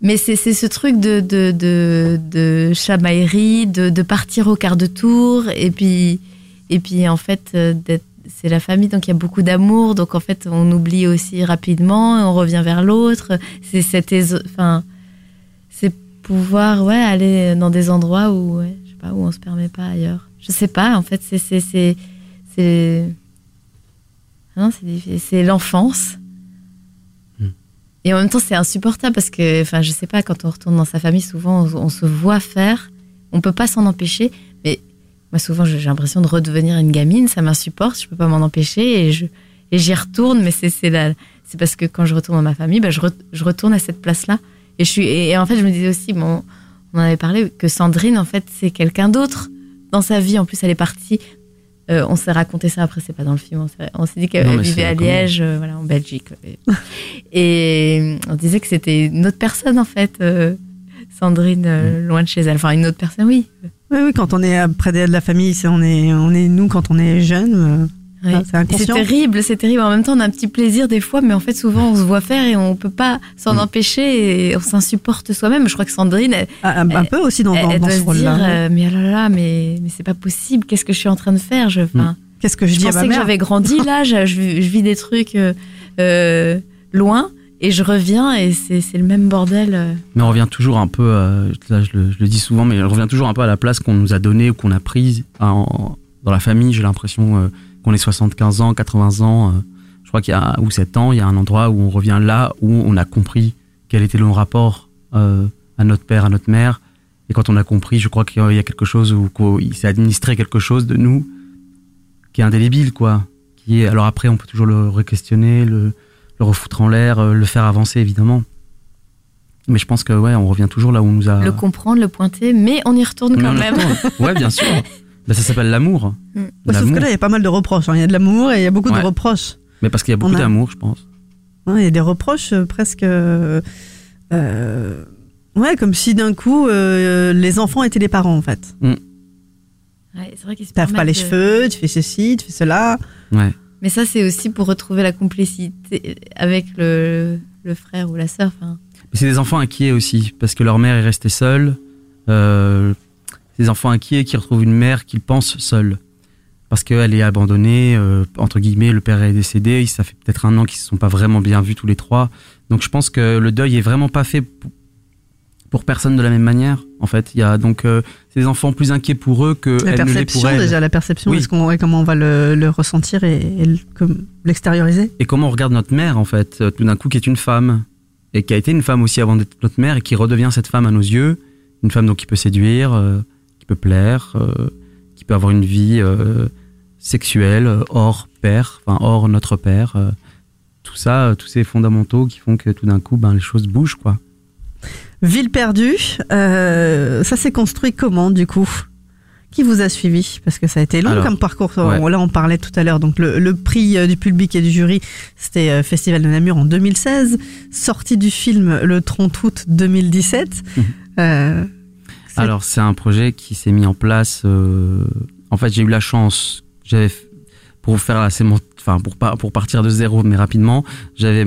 [SPEAKER 3] Mais c'est ce truc de, de, de, chamaillerie, de, de partir au quart de tour, et puis, et puis en fait, euh, c'est la famille, donc il y a beaucoup d'amour, donc en fait, on oublie aussi rapidement, on revient vers l'autre. C'est cet éso- enfin, c'est pouvoir ouais, aller dans des endroits où, ouais, je sais pas, où on se permet pas ailleurs. Je sais pas, en fait, c'est. C'est, c'est, l'enfance. Et en même temps, c'est insupportable parce que, enfin, je sais pas, quand on retourne dans sa famille, souvent, on, on se voit faire. On peut pas s'en empêcher. Mais moi, souvent, j'ai l'impression de redevenir une gamine. Ça m'insupporte. Je peux pas m'en empêcher. Et je et j'y retourne. Mais c'est c'est parce que quand je retourne dans ma famille, ben, je, re- je retourne à cette place-là. Et je suis. Et, et en fait, je me disais aussi, bon, on en avait parlé que Sandrine, en fait, c'est quelqu'un d'autre dans sa vie. En plus, elle est partie. Euh, on s'est raconté ça après, c'est pas dans le film. On s'est- dit qu'elle vivait à Liège, euh, voilà, en Belgique. Et, et on disait que c'était une autre personne, en fait, euh, Sandrine, euh, loin de chez elle. Enfin, une autre personne, oui.
[SPEAKER 1] Oui, oui, quand on est près de la famille, on est, on est nous quand on est jeune. Ah, c'est
[SPEAKER 3] terrible, c'est terrible. En même temps, on a un petit plaisir des fois, mais en fait, souvent, on se voit faire et on peut pas s'en empêcher et on s'insupporte soi-même. Je crois que Sandrine, elle,
[SPEAKER 1] Ah, un, un peu aussi dans,
[SPEAKER 3] elle-
[SPEAKER 1] dans,
[SPEAKER 3] elle
[SPEAKER 1] dans
[SPEAKER 3] doit
[SPEAKER 1] ce
[SPEAKER 3] se
[SPEAKER 1] rôle-là.
[SPEAKER 3] dire, euh, mais oh là là, mais, mais c'est pas possible. Qu'est-ce que je suis en train de faire? Je, enfin,
[SPEAKER 1] Qu'est-ce que je,
[SPEAKER 3] je
[SPEAKER 1] dis à
[SPEAKER 3] pensais
[SPEAKER 1] ma
[SPEAKER 3] que
[SPEAKER 1] mère?
[SPEAKER 3] j'avais grandi là, je, je vis- je vis des trucs euh, euh, loin et je reviens et c'est c'est le même bordel. euh.
[SPEAKER 2] Mais on revient toujours un peu, euh, là, je, le, je le dis souvent, mais on revient toujours un peu à la place qu'on nous a donnée ou qu'on a prise en- dans la famille. J'ai l'impression euh, qu'on est 75 ans, 80 ans. euh, je crois qu'il y a, ou 7 ans, il y a un endroit où on revient là où on a compris quel était le rapport euh, à notre père, à notre mère. Et quand on a compris, je crois qu'il y a quelque chose où qu'il s'est administré quelque chose de nous qui est indélébile, quoi. Qui est, alors après, on peut toujours le re-questionner, le, le refoutre en l'air, euh, le faire avancer, évidemment. Mais je pense que, ouais, on revient toujours là où on nous a.
[SPEAKER 3] Le comprendre, le pointer, mais on y retourne
[SPEAKER 2] Mais
[SPEAKER 3] quand même.
[SPEAKER 2] retourne. Ouais, bien sûr. Bah, ça s'appelle l'amour.
[SPEAKER 3] Mm.
[SPEAKER 1] Ouais, Sauf que là, il y a pas mal de reproches. hein. Il y a de l'amour et il y a beaucoup
[SPEAKER 2] Ouais.
[SPEAKER 1] de reproches.
[SPEAKER 2] Mais parce qu'il y a beaucoup
[SPEAKER 1] a-
[SPEAKER 2] d'amour, je pense.
[SPEAKER 1] Ouais, Il y a des reproches euh, presque. euh, euh, ouais, comme si d'un coup, euh, les enfants étaient les parents, en fait.
[SPEAKER 3] Ouais, c'est vrai qu'ils se
[SPEAKER 1] T'as pas les
[SPEAKER 3] de-
[SPEAKER 1] cheveux, tu fais ceci, tu fais cela.
[SPEAKER 2] Ouais.
[SPEAKER 3] Mais ça, c'est aussi pour retrouver la complicité avec le, le frère ou la sœur.
[SPEAKER 2] C'est des enfants inquiets aussi, parce que leur mère est restée seule. Euh, des enfants inquiets qui retrouvent une mère qu'ils pensent seule. Parce qu'elle est abandonnée, euh, entre guillemets, le père est décédé, ça fait peut-être un an qu'ils se sont pas vraiment bien vus tous les trois. Donc je pense que le deuil est vraiment pas fait pour, personne de la même manière. En fait, il y a donc euh, des enfants plus inquiets pour eux que
[SPEAKER 1] La
[SPEAKER 2] elle ne l'est
[SPEAKER 1] perception,
[SPEAKER 2] pour elle.
[SPEAKER 1] déjà, la perception,
[SPEAKER 2] Oui.
[SPEAKER 1] est-ce qu'on, ouais, comment on va le, le ressentir et, et l'extérioriser?
[SPEAKER 2] Et comment on regarde notre mère, en fait, euh, tout d'un coup, qui est une femme, et qui a été une femme aussi avant d'être notre mère, et qui redevient cette femme à nos yeux, une femme donc qui peut séduire, euh, peut plaire, euh, qui peut avoir une vie euh, sexuelle euh, hors père, enfin hors notre père. euh, tout ça, tous ces fondamentaux qui font que tout d'un coup, ben, les choses bougent, quoi.
[SPEAKER 1] Ville perdue, ça s'est construit comment du coup? Qui vous a suivi? Parce que ça a été long
[SPEAKER 2] Alors,
[SPEAKER 1] comme parcours.
[SPEAKER 2] ouais.
[SPEAKER 1] Là, on parlait tout à l'heure. Donc, le, le prix du public et du jury, c'était Festival de Namur en 2016. Sortie du film le 30 août 2017. Euh, C'est-
[SPEAKER 2] Alors, c'est un projet qui s'est mis en place. euh, en fait, j'ai eu la chance. J'avais pour faire assez mon, enfin pour pas pour partir de zéro, mais rapidement, j'avais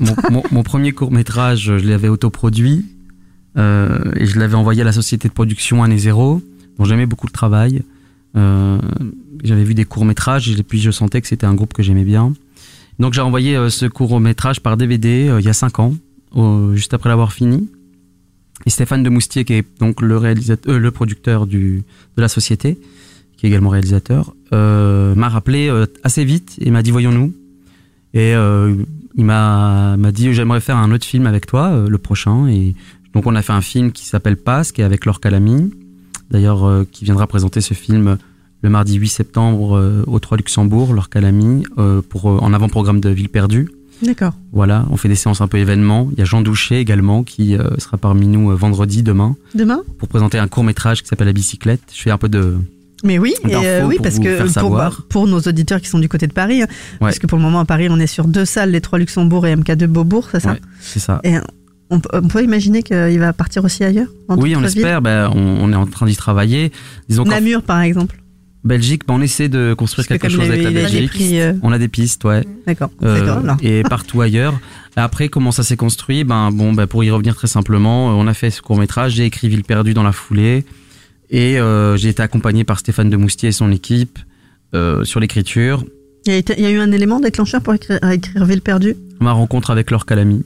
[SPEAKER 2] mon, mon- mon premier court métrage, je l'avais autoproduit euh, et je l'avais envoyé à la société de production Année Zéro, dont j'aimais beaucoup le travail. Euh, j'avais vu des courts métrages et puis je sentais que c'était un groupe que j'aimais bien. Donc j'ai envoyé euh, ce court métrage par DVD euh, il y a cinq ans, au- juste après l'avoir fini. Et Stéphane de Moustier, qui est donc le réalisateur, euh, le producteur du, de la société, qui est également réalisateur, euh, m'a rappelé euh, assez vite et m'a dit voyons-nous. Et il m'a dit j'aimerais faire un autre film avec toi, le prochain. Et donc on a fait un film qui s'appelle Passe, qui est avec Laure Calamy, d'ailleurs qui viendra présenter ce film le mardi 8 septembre au 3 Luxembourg, Laure Calamy, pour en avant-programme de Ville perdue.
[SPEAKER 1] D'accord.
[SPEAKER 2] Voilà, on fait des séances un peu événements. Il y a Jean Douché également qui euh, sera parmi nous euh, vendredi demain
[SPEAKER 1] Demain
[SPEAKER 2] pour présenter un court métrage qui s'appelle La bicyclette. Je fais un peu de
[SPEAKER 1] Mais oui, et, euh, oui parce que pour, nos auditeurs qui sont du côté de Paris, hein,
[SPEAKER 2] Ouais.
[SPEAKER 1] parce que pour le moment à Paris, on est sur deux salles, les trois Luxembourg et MK2 Beaubourg, c'est ça
[SPEAKER 2] Ouais, c'est ça.
[SPEAKER 1] Et on, peut- on peut imaginer qu'il va partir aussi ailleurs
[SPEAKER 2] Oui, on
[SPEAKER 1] d'autres villes
[SPEAKER 2] espère. Ben, on, on est en train d'y travailler. Disons
[SPEAKER 1] Namur, par exemple.
[SPEAKER 2] Belgique, bah, on essaie de construire
[SPEAKER 1] que
[SPEAKER 2] quelque chose avec la Belgique.
[SPEAKER 1] prix, euh,
[SPEAKER 2] On a des pistes, ouais.
[SPEAKER 1] D'accord.
[SPEAKER 2] Euh,
[SPEAKER 1] D'accord, alors.
[SPEAKER 2] et partout ailleurs. Après, comment ça s'est construit? Ben bon, ben, pour y revenir très simplement, euh, on a fait ce court métrage. J'ai écrit Ville perdue dans la foulée, et euh, j'ai été accompagné par Stéphane de Moustier et son équipe euh, sur l'écriture.
[SPEAKER 1] Il y, a y eu un élément déclencheur pour écrire, Ville perdue?
[SPEAKER 2] Ma rencontre avec Laure Calamy.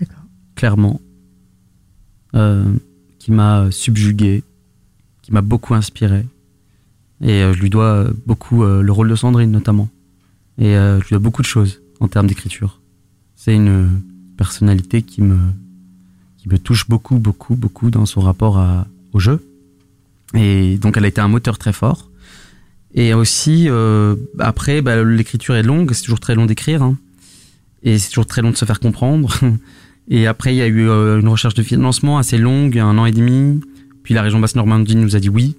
[SPEAKER 1] D'accord.
[SPEAKER 2] Clairement. Euh, qui m'a subjugué, qui m'a beaucoup inspiré. Et euh, je lui dois euh, beaucoup euh, le rôle de Sandrine notamment. Et je lui dois beaucoup de choses en termes d'écriture. C'est une personnalité qui me, qui me touche beaucoup, beaucoup, beaucoup dans son rapport à, au jeu. Et donc elle a été un moteur très fort. Et aussi, euh, après, bah, l'écriture est longue, c'est toujours très long d'écrire. hein. Et c'est toujours très long de se faire comprendre. Et après, il y a eu une recherche de financement assez longue, un an et demi. Puis la région Basse-Normandie nous a dit oui.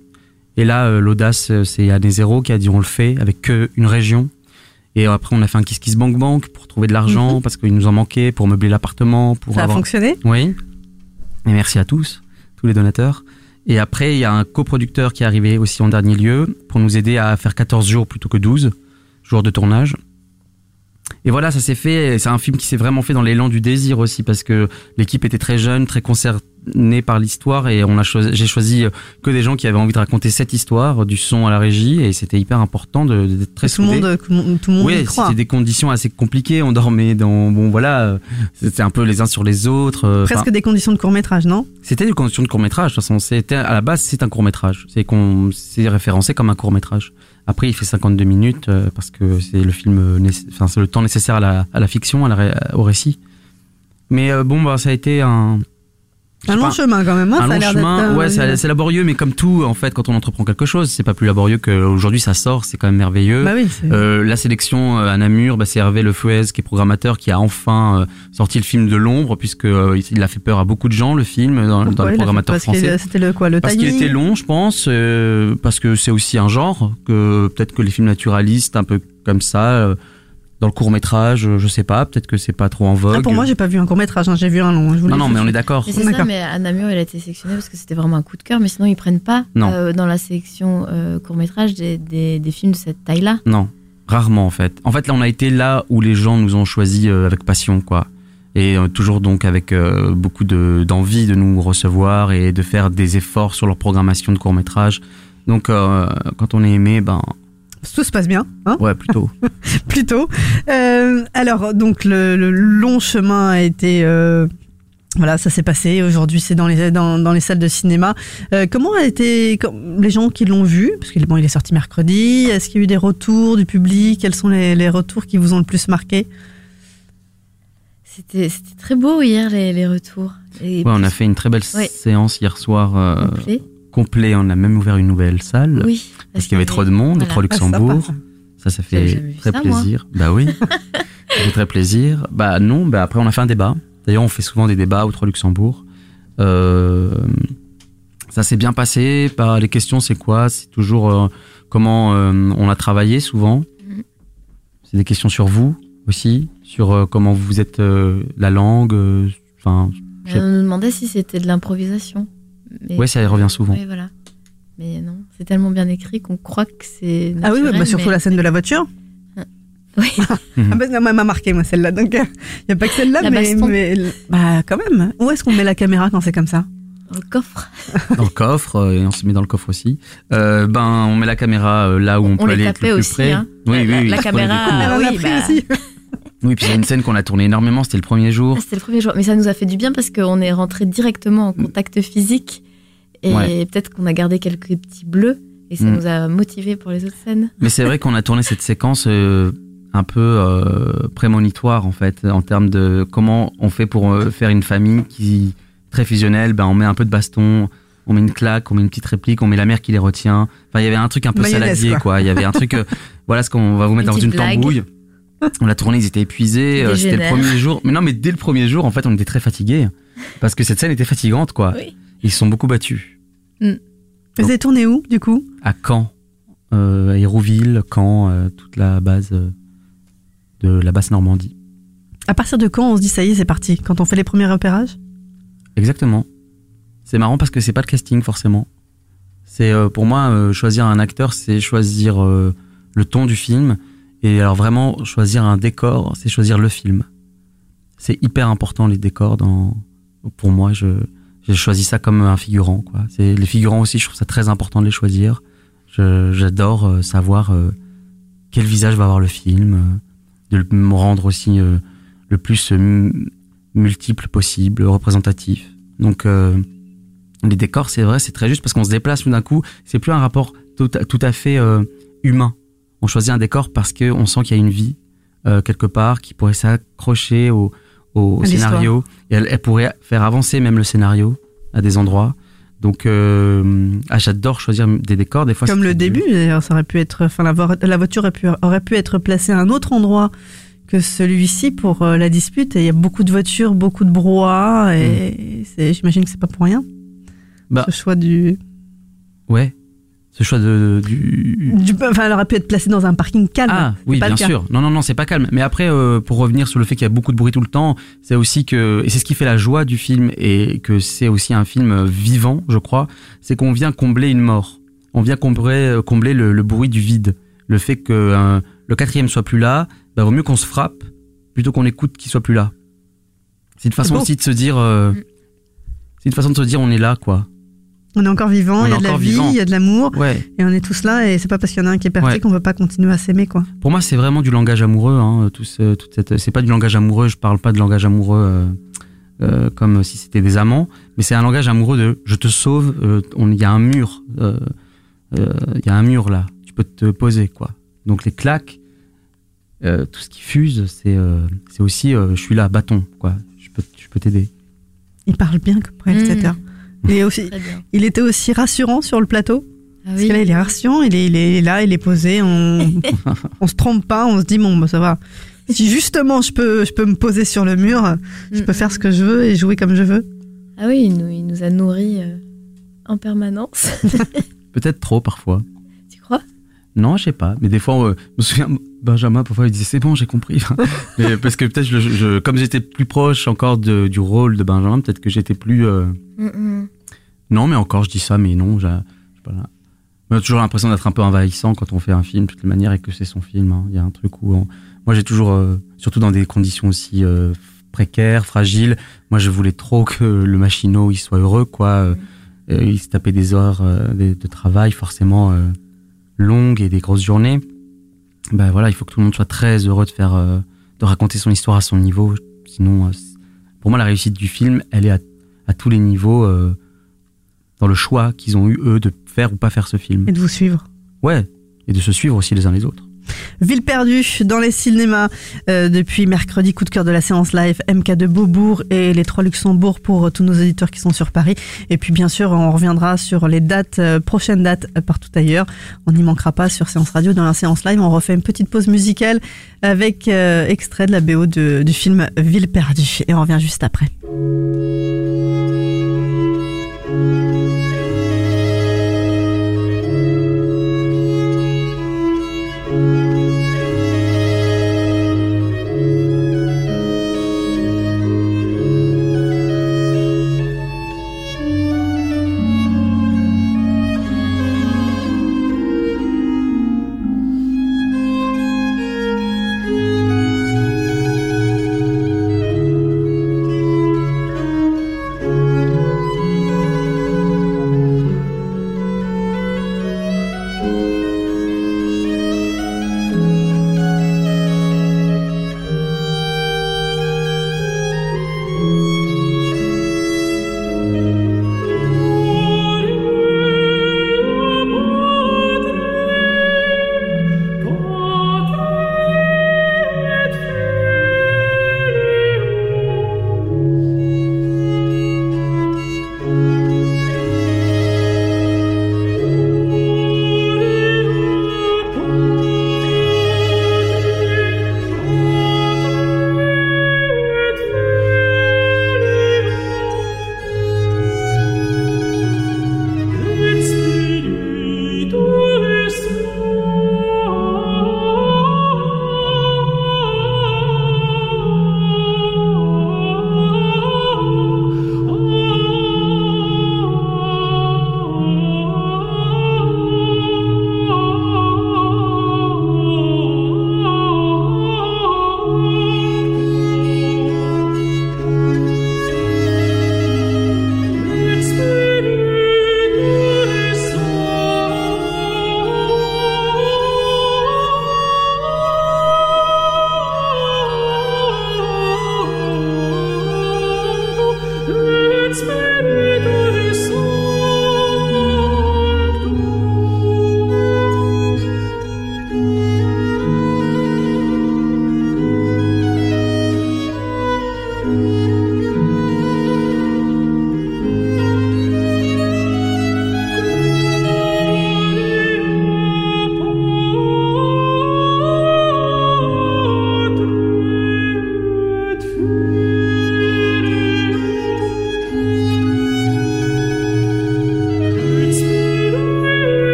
[SPEAKER 2] Et là, euh, l'audace, euh, c'est Année Zéro qui a dit on le fait avec que une région. Et après, on a fait un Kiss Kiss Bank Bank pour trouver de l'argent parce qu'il nous en manquait pour meubler l'appartement. Pour
[SPEAKER 1] Ça a fonctionné?
[SPEAKER 2] Oui. Et merci à tous, tous les donateurs. Et après, il y a un coproducteur qui est arrivé aussi en dernier lieu pour nous aider à faire 14 jours plutôt que 12 jours de tournage. Et voilà, ça s'est fait. C'est un film qui s'est vraiment fait dans l'élan du désir aussi parce que l'équipe était très jeune, très concernée par l'histoire et on a choisi, j'ai choisi que des gens qui avaient envie de raconter cette histoire, du son à la régie et c'était hyper important de- d'être très
[SPEAKER 1] Tout le monde, tout le monde y
[SPEAKER 2] Oui,
[SPEAKER 1] croit.
[SPEAKER 2] c'était des conditions assez compliquées. On dormait dans, bon voilà, euh, c'était un peu les uns sur les autres. euh,
[SPEAKER 1] Presque
[SPEAKER 2] enfin,
[SPEAKER 1] des conditions de court métrage, non?
[SPEAKER 2] C'était des conditions de court métrage. De toute façon, c'était à la base, c'est un court métrage. C'est qu'on, c'est référencé comme un court métrage. Après, il fait 52 minutes euh, parce que c'est le film, euh, enfin c'est le temps nécessaire à la, fiction, à la au récit. Mais euh, bon, bah ça a été un
[SPEAKER 1] Un long chemin quand même. hein,
[SPEAKER 2] un
[SPEAKER 1] ça
[SPEAKER 2] long chemin, ouais, c'est laborieux, mais comme tout, en fait, quand on entreprend quelque chose, c'est pas plus laborieux qu'aujourd'hui ça sort, c'est quand même merveilleux.
[SPEAKER 1] Bah oui, c'est-
[SPEAKER 2] Euh, la sélection euh, à Namur, bah, c'est Hervé Le Fouez qui est programmateur, qui a enfin euh, sorti le film de l'ombre, puisque euh, il a fait peur à beaucoup de gens, le film, dans,
[SPEAKER 1] parce qu'il-
[SPEAKER 2] français.
[SPEAKER 1] C'était le quoi Le
[SPEAKER 2] Parce qu'il était long, je pense, euh, parce que c'est aussi un genre, que peut-être que les films naturalistes, un peu comme ça, dans le court métrage, je sais pas, peut-être que c'est pas trop en vogue.
[SPEAKER 1] Ah, pour moi, j'ai pas vu un court métrage, j'ai vu un long. je le
[SPEAKER 2] non, non, mais on est d'accord.
[SPEAKER 3] Mais c'est ça, mais à Namur, il a été sélectionné parce que c'était vraiment un coup de cœur, mais sinon, ils prennent pas
[SPEAKER 2] Non.
[SPEAKER 3] euh, dans la sélection euh, court-métrage des, des, des films de cette taille-là.
[SPEAKER 2] Non, rarement en fait. En fait, là, on a été là où les gens nous ont choisi euh, avec passion, quoi. Et euh, toujours donc avec euh, beaucoup de- d'envie de nous recevoir et de faire des efforts sur leur programmation de court métrage. Donc, euh, quand on est aimé, ben
[SPEAKER 1] Tout se passe bien, hein
[SPEAKER 2] ouais, plutôt.
[SPEAKER 1] plutôt. Euh, alors, donc, le, le long chemin a été. euh, voilà, ça s'est passé. Aujourd'hui, c'est dans les, dans, dans les salles de cinéma. Euh, comment a été les gens qui l'ont vu? Parce qu'il bon, il est sorti mercredi. Est-ce qu'il y a eu des retours du public? Quels sont les, les retours qui vous ont le plus marqué?
[SPEAKER 3] C'était c'était très beau hier, les, les retours. Et
[SPEAKER 2] Ouais, on a fait une très belle
[SPEAKER 3] Ouais.
[SPEAKER 2] séance hier soir.
[SPEAKER 3] Complet.
[SPEAKER 2] On a même ouvert une nouvelle salle.
[SPEAKER 3] Oui.
[SPEAKER 2] Parce qu'il y avait trop de monde,
[SPEAKER 3] voilà.
[SPEAKER 2] trop Luxembourg. Ça, ça
[SPEAKER 3] J'avais
[SPEAKER 2] fait très
[SPEAKER 3] ça, moi.
[SPEAKER 2] plaisir. Bah oui. ça fait très plaisir. Bah non, bah après on a fait un débat. D'ailleurs, on fait souvent des débats au Trois Luxembourg. Euh, ça s'est bien passé. Bah, les questions, c'est quoi? C'est toujours euh, comment euh, on a travaillé souvent.
[SPEAKER 3] Mhm.
[SPEAKER 2] C'est des questions sur vous aussi, sur euh, comment vous êtes euh, la langue. euh, Enfin,
[SPEAKER 3] On nous demandait si c'était de l'improvisation. Mais-
[SPEAKER 2] Ouais, ça y revient souvent.
[SPEAKER 3] Voilà. Mais non, c'est tellement bien écrit qu'on croit que c'est.
[SPEAKER 1] Ah oui, oui, bah, surtout
[SPEAKER 3] mais-
[SPEAKER 1] la scène de la voiture.
[SPEAKER 3] Oui.
[SPEAKER 1] Ah bah, non, elle m'a marqué, moi, celle-là. Donc, il n'y a pas que celle-là, mais, Bah, quand même. Où est-ce qu'on met la caméra quand c'est comme ça?
[SPEAKER 3] Dans le coffre.
[SPEAKER 2] dans le coffre euh, et on se met dans le coffre aussi. Euh, ben on met la caméra euh, là où on,
[SPEAKER 3] On
[SPEAKER 2] peut
[SPEAKER 3] les
[SPEAKER 2] aller le plus
[SPEAKER 3] aussi,
[SPEAKER 2] près.
[SPEAKER 3] hein.
[SPEAKER 2] Oui,
[SPEAKER 3] La-
[SPEAKER 2] oui,
[SPEAKER 3] la-
[SPEAKER 2] oui,
[SPEAKER 3] la
[SPEAKER 2] on
[SPEAKER 3] caméra,
[SPEAKER 2] coups.
[SPEAKER 3] Ah
[SPEAKER 1] a
[SPEAKER 3] oui,
[SPEAKER 1] pris
[SPEAKER 3] bah.
[SPEAKER 1] aussi.
[SPEAKER 2] Oui, puis c'est une scène qu'on a tournée énormément. C'était le premier jour.
[SPEAKER 3] Ah, C'était le premier jour. Mais ça nous a fait du bien parce qu'on est rentré directement en contact physique. Et
[SPEAKER 2] Ouais.
[SPEAKER 3] peut-être qu'on a gardé quelques petits bleus. Et ça
[SPEAKER 2] Mm.
[SPEAKER 3] nous a motivés pour les autres scènes.
[SPEAKER 2] Mais c'est vrai qu'on a tourné cette séquence euh, un peu euh, prémonitoire en fait, en termes de comment on fait pour euh, faire une famille qui très fusionnelle. Ben on met un peu de baston, on met une claque, on met une petite réplique, on met la mère qui les retient. Enfin, il y avait un truc un peu
[SPEAKER 1] Mayonnaise,
[SPEAKER 2] saladier
[SPEAKER 1] quoi.
[SPEAKER 2] Il y avait un truc. euh, voilà ce qu'on va vous mettre
[SPEAKER 3] Une
[SPEAKER 2] dans une
[SPEAKER 3] blague.
[SPEAKER 2] tambouille. On l'a tourné, ils étaient épuisés. Euh, C'était le premier jour. Mais non, mais dès le premier jour, en fait, on était très fatigués parce que cette scène était fatigante quoi.
[SPEAKER 3] Oui.
[SPEAKER 2] Ils se sont beaucoup battus.
[SPEAKER 1] Vous avez tourné où, du coup?
[SPEAKER 2] À Caen, euh, à Hérouville, Caen, euh, toute la base de la basse Normandie.
[SPEAKER 1] À partir de quand on se dit ça y est, c'est parti? Quand on fait les premiers repérages?
[SPEAKER 2] Exactement. C'est marrant parce que c'est pas le casting forcément. C'est pour moi choisir un acteur, c'est choisir le ton du film. Et alors vraiment choisir un décor, c'est choisir le film. C'est hyper important les décors dans. Pour moi, je j'ai choisi ça comme un figurant. Quoi. Les figurants aussi, je trouve ça très important de les choisir. Je- J'adore euh, savoir euh, quel visage va avoir le film, euh, de me rendre aussi le plus multiple possible, représentatif. Donc euh, les décors, c'est vrai, c'est très juste parce qu'on se déplace tout d'un coup. C'est plus un rapport tout tout à fait euh, humain. On choisit un décor parce que on sent qu'il y a une vie euh, quelque part qui pourrait s'accrocher au, au scénario et elle, elle pourrait faire avancer même le scénario à des endroits. Donc, euh, ah, j'adore choisir des décors. Des fois,
[SPEAKER 1] Comme le début, d'ailleurs, ça aurait pu être, enfin, la, vo- la voiture aurait pu, aurait pu être placée à un autre endroit que celui-ci pour euh, la dispute. Et il y a beaucoup de voitures, beaucoup de brouhaha, et c'est, j'imagine que c'est pas pour rien.
[SPEAKER 2] Bah.
[SPEAKER 1] Ce choix du,
[SPEAKER 2] Ouais. Ce choix de, du,
[SPEAKER 1] du, enfin, elle aurait pu être placée dans un parking calme.
[SPEAKER 2] Ah oui,
[SPEAKER 1] pas
[SPEAKER 2] bien sûr. Non, non, non, c'est pas calme. Mais après, euh, pour revenir sur le fait qu'il y a beaucoup de bruit tout le temps, c'est aussi que et c'est ce qui fait la joie du film et que c'est aussi un film euh, vivant, je crois. C'est qu'on vient combler une mort. On vient combler, euh, combler le, le bruit du vide. Le fait que euh, le quatrième soit plus là, bah, vaut mieux qu'on se frappe plutôt qu'on écoute qu'il soit plus là. C'est une façon aussi de se dire. euh, c'est une façon de se dire on est là, quoi.
[SPEAKER 1] On est encore vivant,
[SPEAKER 2] On
[SPEAKER 1] il y a de la vie,
[SPEAKER 2] vivant.
[SPEAKER 1] il y a de l'amour,
[SPEAKER 2] Ouais.
[SPEAKER 1] et on est tous là, et c'est pas parce qu'il y en a un qui est parti
[SPEAKER 2] Ouais.
[SPEAKER 1] qu'on veut pas continuer à s'aimer, quoi.
[SPEAKER 2] Pour moi, c'est vraiment du langage amoureux. Hein, tout ce- toute cette, c'est pas du langage amoureux. Je parle pas de langage amoureux euh, euh, comme si c'était des amants, mais c'est un langage amoureux de je te sauve. euh, on- Il y a un mur. euh, euh, Il y a un mur là. Tu peux te poser quoi. Donc les claques, euh, tout ce qui fuse, c'est euh, c'est aussi euh, je suis là, bâton quoi. Je peux je peux t'aider.
[SPEAKER 1] Il parle bien comme réalisateur. Il, aussi, il était aussi rassurant sur le plateau.
[SPEAKER 3] Ah
[SPEAKER 1] Parce que là, il est rassurant, il est, il est là, il est posé, on, on se trompe pas, on se dit, bon, bah, ça va. Si justement je peux, je peux me poser sur le mur, je peux faire ce que je veux et jouer comme je veux.
[SPEAKER 3] Ah oui, il nous, il nous a nourris euh, en permanence.
[SPEAKER 2] Peut-être trop parfois.
[SPEAKER 3] tu crois?
[SPEAKER 2] Non, je sais pas. Mais des fois, euh, je me souviens, Benjamin, parfois, il disait c'est bon, j'ai compris. mais parce que peut-être, je, je- comme j'étais plus proche encore de- du rôle de Benjamin, peut-être que j'étais plus. euh,
[SPEAKER 3] Mm, mm.
[SPEAKER 2] Non, mais encore, je dis ça, mais non, j'ai. On a toujours l'impression d'être un peu envahissant quand on fait un film, de toutes les manières, et que c'est son film. hein. Il y a un truc où. on- Moi, j'ai toujours, euh, surtout dans des conditions aussi euh, précaires, fragiles, moi, je voulais trop que le machinot, il soit heureux, quoi. Euh, il se tapait des heures de, travail, forcément. longues et des grosses journées, ben voilà, il faut que tout le monde soit très heureux de faire, de raconter son histoire à son niveau. Sinon, pour moi, la réussite du film, elle est à, tous les niveaux dans le choix qu'ils ont eu eux de faire ou pas faire ce film.
[SPEAKER 1] Et de vous suivre.
[SPEAKER 2] Ouais, et de se suivre aussi les uns les autres.
[SPEAKER 1] Ville perdue dans les cinémas euh, depuis mercredi, coup de cœur de la séance live, MK de Beaubourg et les trois Luxembourg pour euh, tous nos éditeurs qui sont sur Paris. Et puis bien sûr, on reviendra sur les dates, euh, prochaines dates partout ailleurs. On n'y manquera pas sur Séance Radio. Dans la séance live, on refait une petite pause musicale avec extrait de la BO de- du film Ville perdue. Et on revient juste après.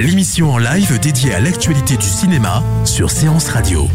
[SPEAKER 7] L'émission en live dédiée à l'actualité du cinéma sur Séance Radio.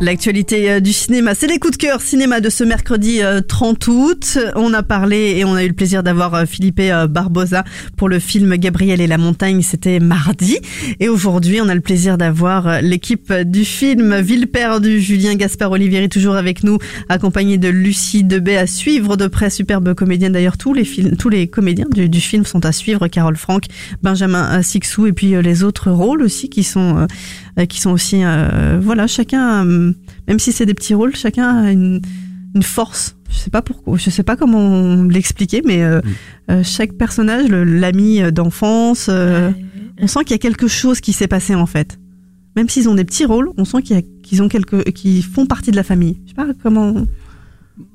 [SPEAKER 1] L'actualité euh, du cinéma, c'est les coups de cœur cinéma de ce mercredi euh, 30 août. On a parlé et on a eu le plaisir d'avoir euh, Philippe euh, Barbosa pour le film Gabriel et la montagne, c'était mardi. Et aujourd'hui, on a le plaisir d'avoir euh, l'équipe du film Ville perdue, Julien Gaspard Olivieri toujours avec nous, accompagné de Lucie Debay à suivre de près, superbe comédienne d'ailleurs. Tous les films, tous les comédiens du, film sont à suivre, Carole Franck, Benjamin Sixou et puis euh, les autres rôles aussi qui sont euh, euh, qui sont aussi euh, voilà chacun euh, même si c'est des petits rôles chacun a une, une force. Je sais pas pourquoi je sais pas comment l'expliquer mais euh, euh, chaque personnage l'ami d'enfance euh, on sent qu'il y a quelque chose qui s'est passé en fait. Même s'ils ont des petits rôles on sent qu'ils ont quelque qu'ils font partie de la famille. Je sais pas comment.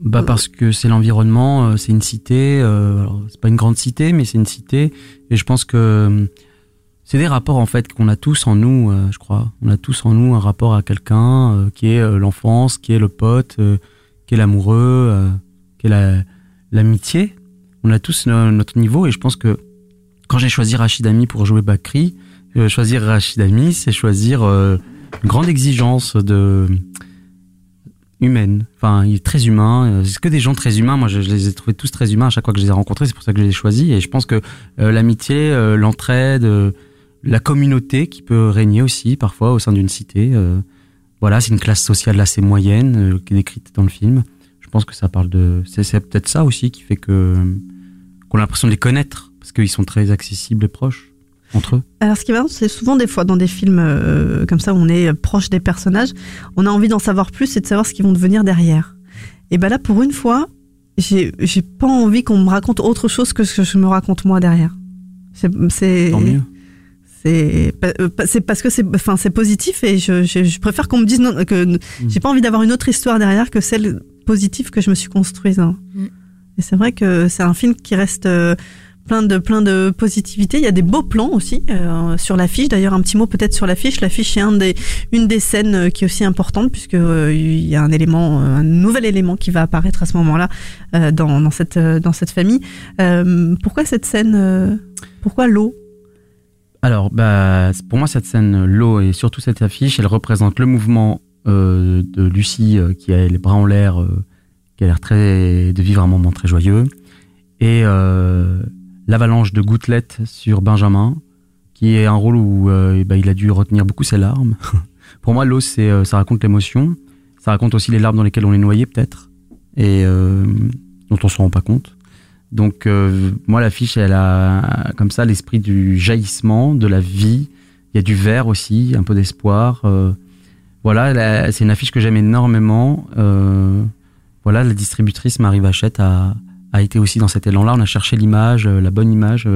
[SPEAKER 2] Bah parce que c'est l'environnement, euh, c'est une cité. euh, c'est pas une grande cité, mais c'est une cité. Et je pense que euh, c'est des rapports en fait qu'on a tous en nous, euh, je crois. On a tous en nous un rapport à quelqu'un euh, qui est euh, l'enfance, qui est le pote, qui est l'amoureux, qui est la- l'amitié. On a tous no- notre niveau et je pense que quand j'ai choisi Rachid Ami pour jouer Bakri, choisir Rachid Ami, c'est choisir une grande exigence de humaine. Enfin, il est très humain. C'est que des gens très humains. Moi, je, je les ai trouvés tous très humains à chaque fois que je les ai rencontrés. C'est pour ça que je les ai choisis. Et je pense que l'amitié, l'entraide, la communauté qui peut régner aussi parfois au sein d'une cité. euh, voilà, c'est une classe sociale assez moyenne euh, qui est décrite dans le film. Je pense que ça parle de. C'est c'est peut-être ça aussi qui fait que qu'on a l'impression de les connaître parce qu'ils sont très accessibles et proches entre eux.
[SPEAKER 1] Alors, ce qui est marrant, c'est souvent des fois dans des films euh, comme ça où on est proche des personnages, on a envie d'en savoir plus et de savoir ce qu'ils vont devenir derrière. Et ben là, pour une fois, j'ai j'ai pas envie qu'on me raconte autre chose que ce que je me raconte moi derrière. C'est c'est
[SPEAKER 2] Tant mieux.
[SPEAKER 1] C'est euh, c'est parce que c'est enfin c'est positif et je, je, je préfère qu'on me dise non, que j'ai pas envie d'avoir une autre histoire derrière que celle positive que je me suis construite. hein.
[SPEAKER 3] Mm.
[SPEAKER 1] Et c'est vrai que c'est un film qui reste euh, plein de plein de positivité. Il y a des beaux plans aussi euh, sur l'affiche. D'ailleurs, un petit mot peut-être sur l'affiche. L'affiche est un des, une des scènes euh, qui est aussi importante puisque euh, il y a un élément, euh, un nouvel élément qui va apparaître à ce moment-là euh, dans, dans cette euh, dans cette famille. Euh, pourquoi cette scène euh, Pourquoi l'eau?
[SPEAKER 2] Alors, bah, pour moi, cette scène, l'eau et surtout cette affiche, elle représente le mouvement euh, de Lucie euh, qui a les bras en l'air, euh, qui a l'air très de vivre un moment très joyeux, et euh, l'avalanche de gouttelettes sur Benjamin, qui est un rôle où euh, ben, il a dû retenir beaucoup ses larmes. pour moi, l'eau, c'est euh, ça raconte l'émotion, ça raconte aussi les larmes dans lesquelles on est noyé peut-être, et euh, dont on se rend pas compte. Donc euh, moi l'affiche elle a comme ça l'esprit du jaillissement, de la vie. Il y a du vert aussi, un peu d'espoir. euh, voilà, c'est une affiche que j'aime énormément. Euh, voilà, la distributrice Marie Vachette a, a été aussi dans cet élan-là. On a cherché l'image, la bonne image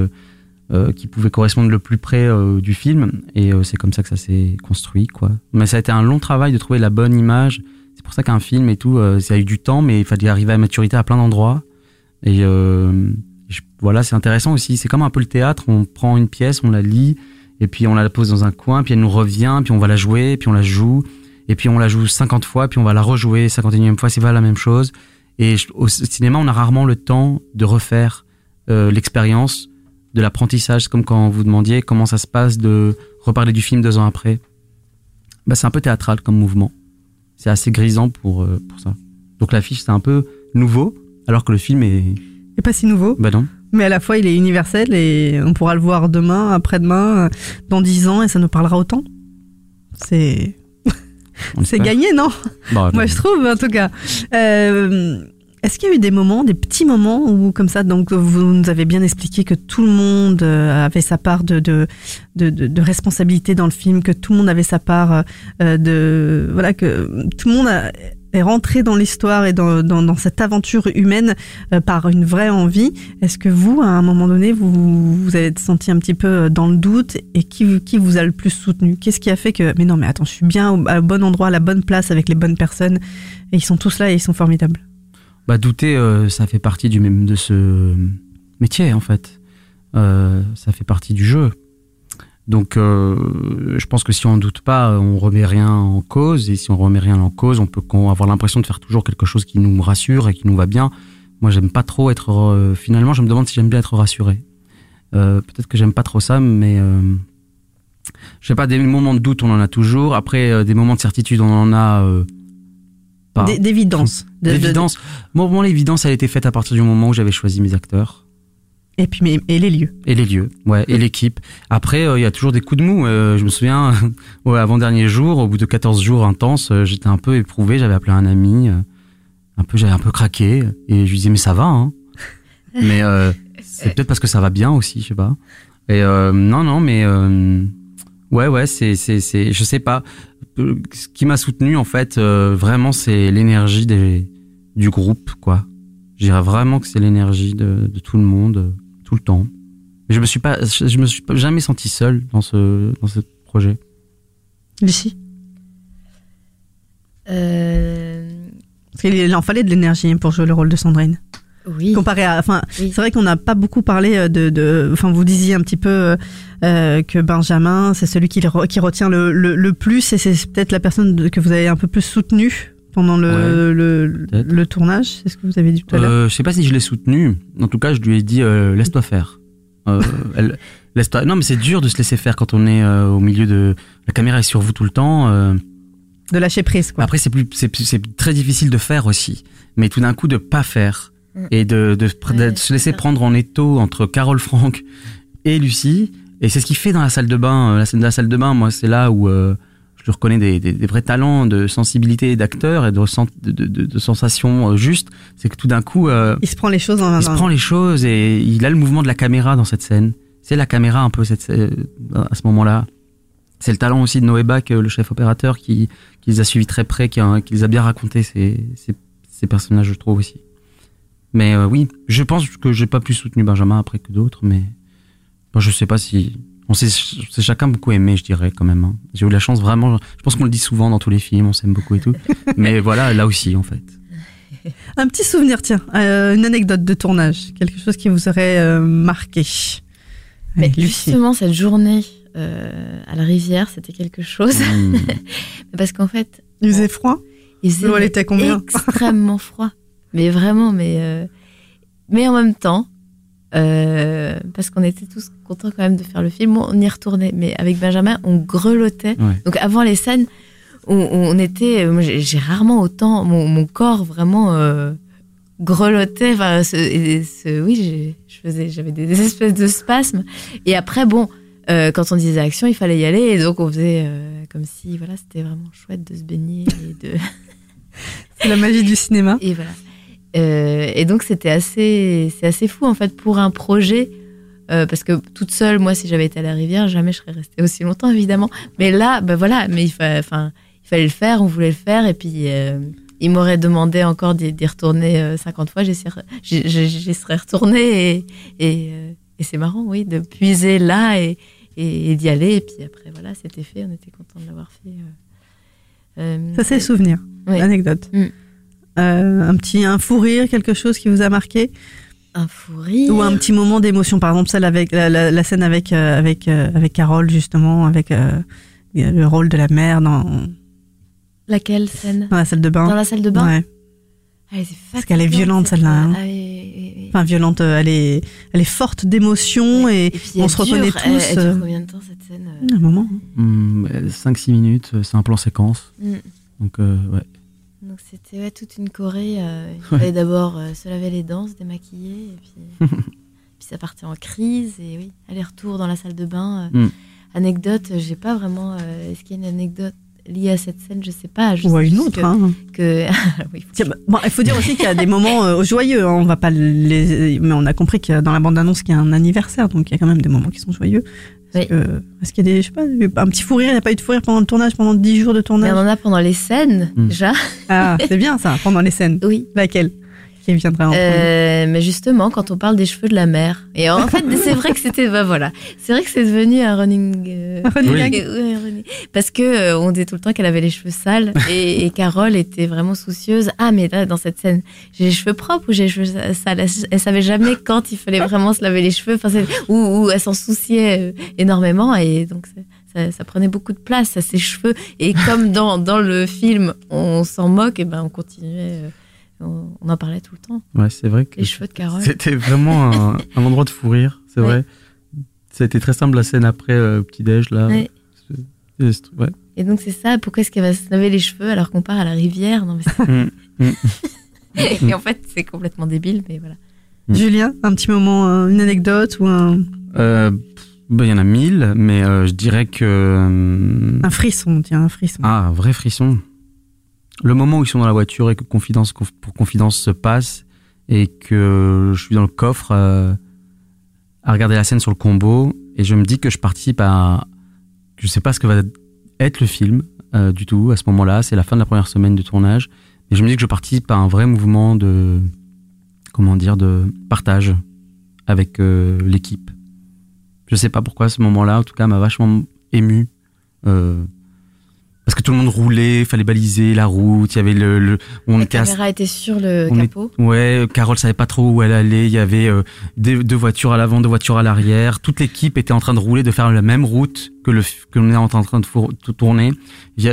[SPEAKER 2] qui pouvait correspondre le plus près du film, et c'est comme ça que ça s'est construit, quoi. Mais ça a été un long travail de trouver la bonne image. C'est pour ça qu'un film et tout, ça a eu du temps, mais il fallait arriver à maturité à plein d'endroits. Et euh, voilà, c'est intéressant aussi. C'est comme un peu le théâtre. On prend une pièce, on la lit, et puis on la pose dans un coin, puis elle nous revient, puis on va la jouer, puis on la joue, et puis on la joue 50 fois, puis on va la rejouer 51e fois. C'est pas la même chose. Et au cinéma, on a rarement le temps de refaire euh, l'expérience de l'apprentissage. C'est comme quand vous demandiez comment ça se passe de reparler du film deux ans après. Bah, c'est un peu théâtral comme mouvement. C'est assez grisant pour, euh, pour ça. Donc l'affiche, c'est un peu nouveau, alors que le film est...
[SPEAKER 1] Et pas si nouveau.
[SPEAKER 2] Bah non.
[SPEAKER 1] Mais à la fois, il est universel et on pourra le voir demain, après-demain, dans dix ans, et ça nous parlera autant. C'est c'est gagné, non
[SPEAKER 2] Bah,
[SPEAKER 1] Moi, je trouve, en tout cas. Euh, Est-ce qu'il y a eu des moments, des petits moments où, comme ça, donc vous nous avez bien expliqué que tout le monde euh, avait sa part de, de, de, de- de responsabilité dans le film, que tout le monde avait sa part euh, de... Voilà, que tout le monde a- est rentré dans l'histoire et dans, cette aventure humaine euh, par une vraie envie. Est-ce que vous, à un moment donné, vous vous avez senti un petit peu euh, dans le doute et qui, vous a le plus soutenu? Qu'est-ce qui a fait que... Mais non, mais attends, je suis bien au, bon endroit, à la bonne place, avec les bonnes personnes, et ils sont tous là et ils sont formidables.
[SPEAKER 2] Bah, douter, euh, ça fait partie du même de ce métier en fait. Ça fait partie du jeu. Donc, euh, je pense que si on doute pas, on remet rien en cause. Et si on remet rien en cause, on peut avoir l'impression de faire toujours quelque chose qui nous rassure et qui nous va bien. Moi, j'aime pas trop être. euh, finalement, je me demande si j'aime bien être rassuré. Euh, Peut-être que j'aime pas trop ça, mais euh, je sais pas. Des moments de doute, on en a toujours. Après, euh, des moments de certitude, on en a. euh, pas.
[SPEAKER 1] D'é- D'évidence. De- de-
[SPEAKER 2] L'évidence. Moi, moi, l'évidence, elle a été faite à partir du moment où j'avais choisi mes acteurs.
[SPEAKER 1] Et puis, mais, et les lieux.
[SPEAKER 2] Et les lieux, ouais, et l'équipe. Après, euh, il y a toujours des coups de mou. Euh, je me souviens, ouais, avant-dernier jour, au bout de 14 jours intenses, euh, j'étais un peu éprouvé. J'avais appelé un ami, un peu, j'avais un peu craqué. Et je lui disais, mais ça va, hein. Mais c'est peut-être parce que ça va bien aussi, je sais pas. Et non, non, mais ouais, ouais, c'est, c'est, c'est, je sais pas. Ce qui m'a soutenu, en fait, vraiment, c'est l'énergie des, du groupe, quoi. Je dirais vraiment que c'est l'énergie de, tout le monde, tout le temps. Mais je me suis pas, je, je me suis pas jamais senti seul dans ce, dans ce projet.
[SPEAKER 1] Lucie?
[SPEAKER 3] Euh,
[SPEAKER 1] Parce qu'il en fallait de l'énergie pour jouer le rôle de Sandrine.
[SPEAKER 3] Oui.
[SPEAKER 1] Comparé à, enfin, c'est vrai qu'on n'a pas beaucoup parlé euh, de, de, enfin, vous disiez un petit peu euh, que Benjamin, c'est celui qui, qui retient le, le, le plus, et c'est peut-être la personne que vous avez un peu plus soutenue pendant le,
[SPEAKER 2] Ouais,
[SPEAKER 1] le, le tournage. C'est ce que vous avez dit tout à l'heure.
[SPEAKER 2] Euh, je sais pas si je l'ai soutenu. En tout cas, je lui ai dit euh, laisse-toi faire. Euh, elle, laisse-toi. Non, mais c'est dur de se laisser faire quand on est euh, au milieu de la caméra est sur vous tout le temps. euh.
[SPEAKER 1] De lâcher prise, quoi.
[SPEAKER 2] Après, c'est plus, c'est, plus- c'est très difficile de faire aussi. Mais tout d'un coup, de pas faire
[SPEAKER 1] Mm.
[SPEAKER 2] et de, de, de se laisser prendre en étau entre Carole Franck et Lucie. Et c'est ce qu'il fait dans la salle de bain. La scène de la salle de bain, moi, c'est là où euh, je reconnais des, des, des vrais talents de sensibilité d'acteur et de, ressent- de, de, de, de sensations euh, justes. C'est que tout d'un coup, euh,
[SPEAKER 1] Il se prend les choses en
[SPEAKER 2] il se prend les choses et il a le mouvement de la caméra dans cette scène. C'est la caméra un peu cette, euh, à ce moment-là. C'est le talent aussi de Noé Bach, le chef opérateur, qui, qui les a suivis très près, qui, les a bien racontés, ces, ces, ces personnages, je trouve aussi. Mais euh, oui, je pense que j'ai pas plus soutenu Benjamin après que d'autres, mais bon, je sais pas si. On s'est chacun beaucoup aimé, je dirais quand même. hein. J'ai eu la chance vraiment. Je pense qu'on le dit souvent dans tous les films, on s'aime beaucoup et tout. mais voilà, là aussi en fait.
[SPEAKER 1] Un petit souvenir, tiens, euh, une anecdote de tournage, quelque chose qui vous aurait euh, marqué.
[SPEAKER 3] Mais justement, cette journée euh, à la rivière, c'était quelque chose.
[SPEAKER 2] Mmh.
[SPEAKER 3] Parce qu'en fait,
[SPEAKER 1] Il faisait froid
[SPEAKER 3] il faisait
[SPEAKER 1] L'eau, elle était combien
[SPEAKER 3] extrêmement froid. Mais vraiment, mais, euh, mais en même temps, euh, parce qu'on était tous contents quand même de faire le film, on y retournait. Mais avec Benjamin, on grelottait.
[SPEAKER 2] Ouais.
[SPEAKER 3] Donc avant les scènes, on, on était. moi, J'ai rarement autant. Mon, mon corps vraiment euh, grelottait. Enfin, ce- et ce- oui, je faisais, j'avais des, espèces de spasmes. Et après, bon, euh, quand on disait action, il fallait y aller. Et donc on faisait euh, comme si, voilà, c'était vraiment chouette de se baigner et de.
[SPEAKER 1] C'est la magie du cinéma.
[SPEAKER 3] Et voilà. Euh, et donc c'était assez, c'est assez fou en fait pour un projet. euh, parce que toute seule, moi, si j'avais été à la rivière, jamais je serais restée aussi longtemps, évidemment. Mais là, ben voilà, mais il, fa- enfin, il fallait le faire, on voulait le faire, et puis euh, il m'aurait demandé encore d'y retourner euh, 50 fois, j'y serais, retournée, et, et, et c'est marrant, oui, de puiser là et, d'y aller, et puis après, voilà, c'était fait, on était content de l'avoir fait. euh.
[SPEAKER 1] Ça, c'est le souvenir.
[SPEAKER 3] Oui.
[SPEAKER 1] Anecdote.
[SPEAKER 3] Mm.
[SPEAKER 1] Euh, un petit un fou rire, quelque chose qui vous a marqué
[SPEAKER 3] Un fou rire.
[SPEAKER 1] Ou un petit moment d'émotion, par exemple celle avec la, la- la scène avec euh, avec euh, avec Carole justement, avec euh, le rôle de la mère dans,
[SPEAKER 3] Laquelle scène
[SPEAKER 1] dans la salle de bain.
[SPEAKER 3] Dans la salle de bain
[SPEAKER 1] Ouais.
[SPEAKER 3] Ah, c'est
[SPEAKER 1] Parce qu'elle est violente celle-là. hein.
[SPEAKER 3] Ah.
[SPEAKER 1] Enfin violente, elle est elle est forte d'émotion et,
[SPEAKER 3] puis
[SPEAKER 1] on se reconnaît
[SPEAKER 3] dure, elle-
[SPEAKER 1] tous.
[SPEAKER 3] elle dure combien de temps cette scène
[SPEAKER 1] un moment.
[SPEAKER 2] 5-6 minutes, euh, c'est un plan séquence.
[SPEAKER 3] Mm.
[SPEAKER 2] Donc, euh, ouais.
[SPEAKER 3] Donc c'était ouais, toute une choré. euh, il
[SPEAKER 2] Ouais.
[SPEAKER 3] fallait d'abord euh, se laver les dents, se démaquiller, et puis, puis ça partait en crise. Et oui, aller-retour dans la salle de bain. euh,
[SPEAKER 2] Mm.
[SPEAKER 3] Anecdote, j'ai pas vraiment. euh, Est-ce qu'il y a une anecdote liée à cette scène? Je sais pas. Je
[SPEAKER 1] Ou à une autre,
[SPEAKER 3] que-
[SPEAKER 1] hein.
[SPEAKER 3] que- oui,
[SPEAKER 1] Tiens, bah, bon, il faut dire aussi qu'il y a des moments euh, joyeux. hein, on va pas les, mais on a compris que dans la bande annonce qu'il y a un anniversaire, donc il y a quand même des moments qui sont joyeux. Est-ce que- est-ce qu'il y a des, je sais pas, un petit fou rire Il n'y a pas eu de fou rire pendant le tournage, pendant 10 jours de
[SPEAKER 3] Mais
[SPEAKER 1] tournage.
[SPEAKER 3] on en a pendant les scènes,
[SPEAKER 1] Mm.
[SPEAKER 3] déjà.
[SPEAKER 1] Ah, c'est bien ça, pendant les scènes.
[SPEAKER 3] Oui.
[SPEAKER 1] Laquelle? Qui en
[SPEAKER 3] Euh, mais justement, quand on parle des cheveux de la mère. Et en fait, c'est vrai que c'était, bah voilà, c'est vrai que c'est devenu un running. euh,
[SPEAKER 1] Un running
[SPEAKER 3] un running- Parce que euh, on disait tout le temps qu'elle avait les cheveux sales et, et Carole était vraiment soucieuse. Ah, mais là, dans cette scène, j'ai les cheveux propres ou j'ai les cheveux sales? Elle, savait jamais quand il fallait vraiment se laver les cheveux. Enfin, ou, ou elle s'en souciait euh, énormément et donc ça prenait beaucoup de place à ses cheveux. Et comme dans, dans le film, on s'en moque, et ben on continuait. On, on en parlait tout le temps.
[SPEAKER 2] Ouais, c'est vrai que
[SPEAKER 3] Les cheveux de Carole.
[SPEAKER 2] C'était vraiment un, un endroit de fou rire, c'est
[SPEAKER 3] Ouais.
[SPEAKER 2] vrai. Ça a été très simple la scène après euh, petit-déj, là.
[SPEAKER 3] Ouais.
[SPEAKER 2] Ouais.
[SPEAKER 3] Et donc c'est ça, pourquoi est-ce qu'elle va se laver les cheveux alors qu'on part à la rivière? Non, mais c'est-
[SPEAKER 2] Mm, mm.
[SPEAKER 3] Et en fait, c'est complètement débile, mais voilà.
[SPEAKER 1] Julien, un petit moment, euh, une anecdote ou un,
[SPEAKER 2] Euh, bah, Il y en a mille, mais euh, je dirais que. euh,
[SPEAKER 1] un frisson, tiens, un frisson.
[SPEAKER 2] Ah, un vrai frisson. Le moment où ils sont dans la voiture et que confidence conf- pour confidence se passe et que je suis dans le coffre euh, à regarder la scène sur le combo et je me dis que je participe à. Je sais pas ce que va être le film euh, du tout à ce moment-là. C'est la fin de la première semaine de tournage. Mais je me dis que je participe à un vrai mouvement de. Comment dire De partage avec euh, l'équipe. Je sais pas pourquoi ce moment-là, en tout cas, m'a vachement ému. Parce que tout le monde roulait, fallait baliser la route, il y avait le, le on
[SPEAKER 3] La
[SPEAKER 2] était à-
[SPEAKER 3] caméra était sur le
[SPEAKER 2] on est-
[SPEAKER 3] capot.
[SPEAKER 2] ouais, Carole savait pas trop où elle allait. Il y avait euh, des- deux voitures à l'avant, deux voitures à l'arrière. Toute l'équipe était en train de rouler, de faire la même route que le que l'on est en train de four- tourner.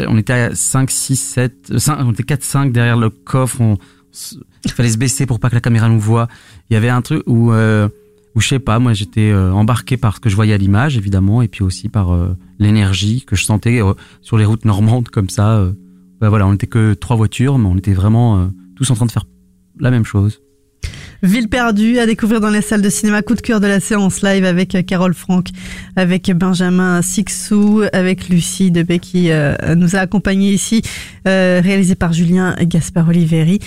[SPEAKER 2] On était à 5, 6, 7, 5, on était 4, 5 derrière le coffre. On, il fallait se baisser pour pas que la caméra nous voit. Il y avait un truc où, euh, où je sais pas, moi j'étais euh, embarqué par ce que je voyais à l'image évidemment, et puis aussi par euh, l'énergie que je sentais euh, sur les routes normandes comme ça. euh. Bah voilà, on n'était que trois voitures, mais on était vraiment euh, tous en train de faire la même chose.
[SPEAKER 1] Ville perdue à découvrir dans les salles de cinéma. Coup de cœur de la séance live avec Carole Franck, avec Benjamin Sixou, avec Lucie Debé qui nous a accompagnés ici, réalisé par Julien Gaspard Oliveri.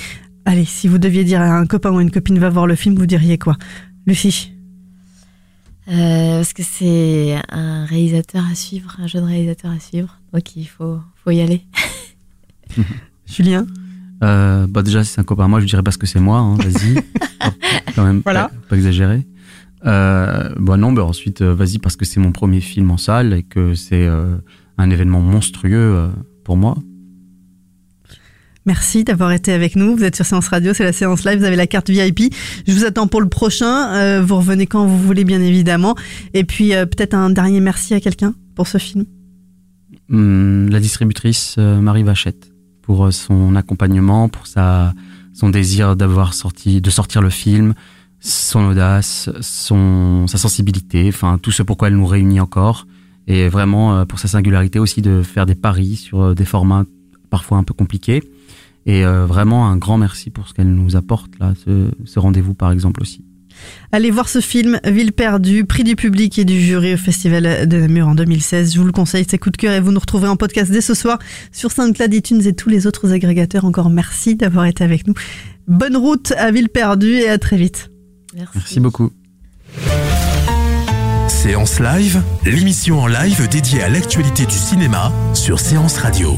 [SPEAKER 1] Allez, si vous deviez dire à un copain ou une copine va voir le film, vous diriez quoi? Lucie?
[SPEAKER 3] Euh, parce que c'est un réalisateur à suivre, un jeune réalisateur à suivre. Donc il faut, faut y aller.
[SPEAKER 1] Julien
[SPEAKER 2] Euh, bah déjà, si c'est un copain à moi, je dirais parce que c'est moi, hein, vas-y. Quand même,
[SPEAKER 1] Voilà.
[SPEAKER 2] pas, pas exagérer. Euh, bah non, bah ensuite, euh, vas-y parce que c'est mon premier film en salle et que c'est euh, un événement monstrueux euh, pour moi.
[SPEAKER 1] Merci d'avoir été avec nous. Vous êtes sur Séance Radio, c'est la séance live. Vous avez la carte VIP. Je vous attends pour le prochain. Euh, vous revenez quand vous voulez, bien évidemment. Et puis euh, peut-être un dernier merci à quelqu'un pour ce film.
[SPEAKER 2] Hum, la distributrice euh, Marie Vachette pour son accompagnement, pour sa son désir d'avoir sorti de sortir le film, son audace, son sa sensibilité, enfin tout ce pourquoi elle nous réunit encore et vraiment pour sa singularité aussi de faire des paris sur des formats parfois un peu compliqués et euh, vraiment un grand merci pour ce qu'elle nous apporte là ce, ce rendez-vous par exemple aussi.
[SPEAKER 1] Allez voir ce film, Ville perdue, prix du public et du jury au Festival de Namur en 2016. Je vous le conseille, c'est coup de cœur et vous nous retrouvez en podcast dès ce soir sur SoundCloud, iTunes et tous les autres agrégateurs. Encore merci d'avoir été avec nous. Bonne route à Ville perdue et à très vite.
[SPEAKER 2] Merci beaucoup.
[SPEAKER 7] Séance Live, l'émission en live dédiée à l'actualité du cinéma sur Séance Radio.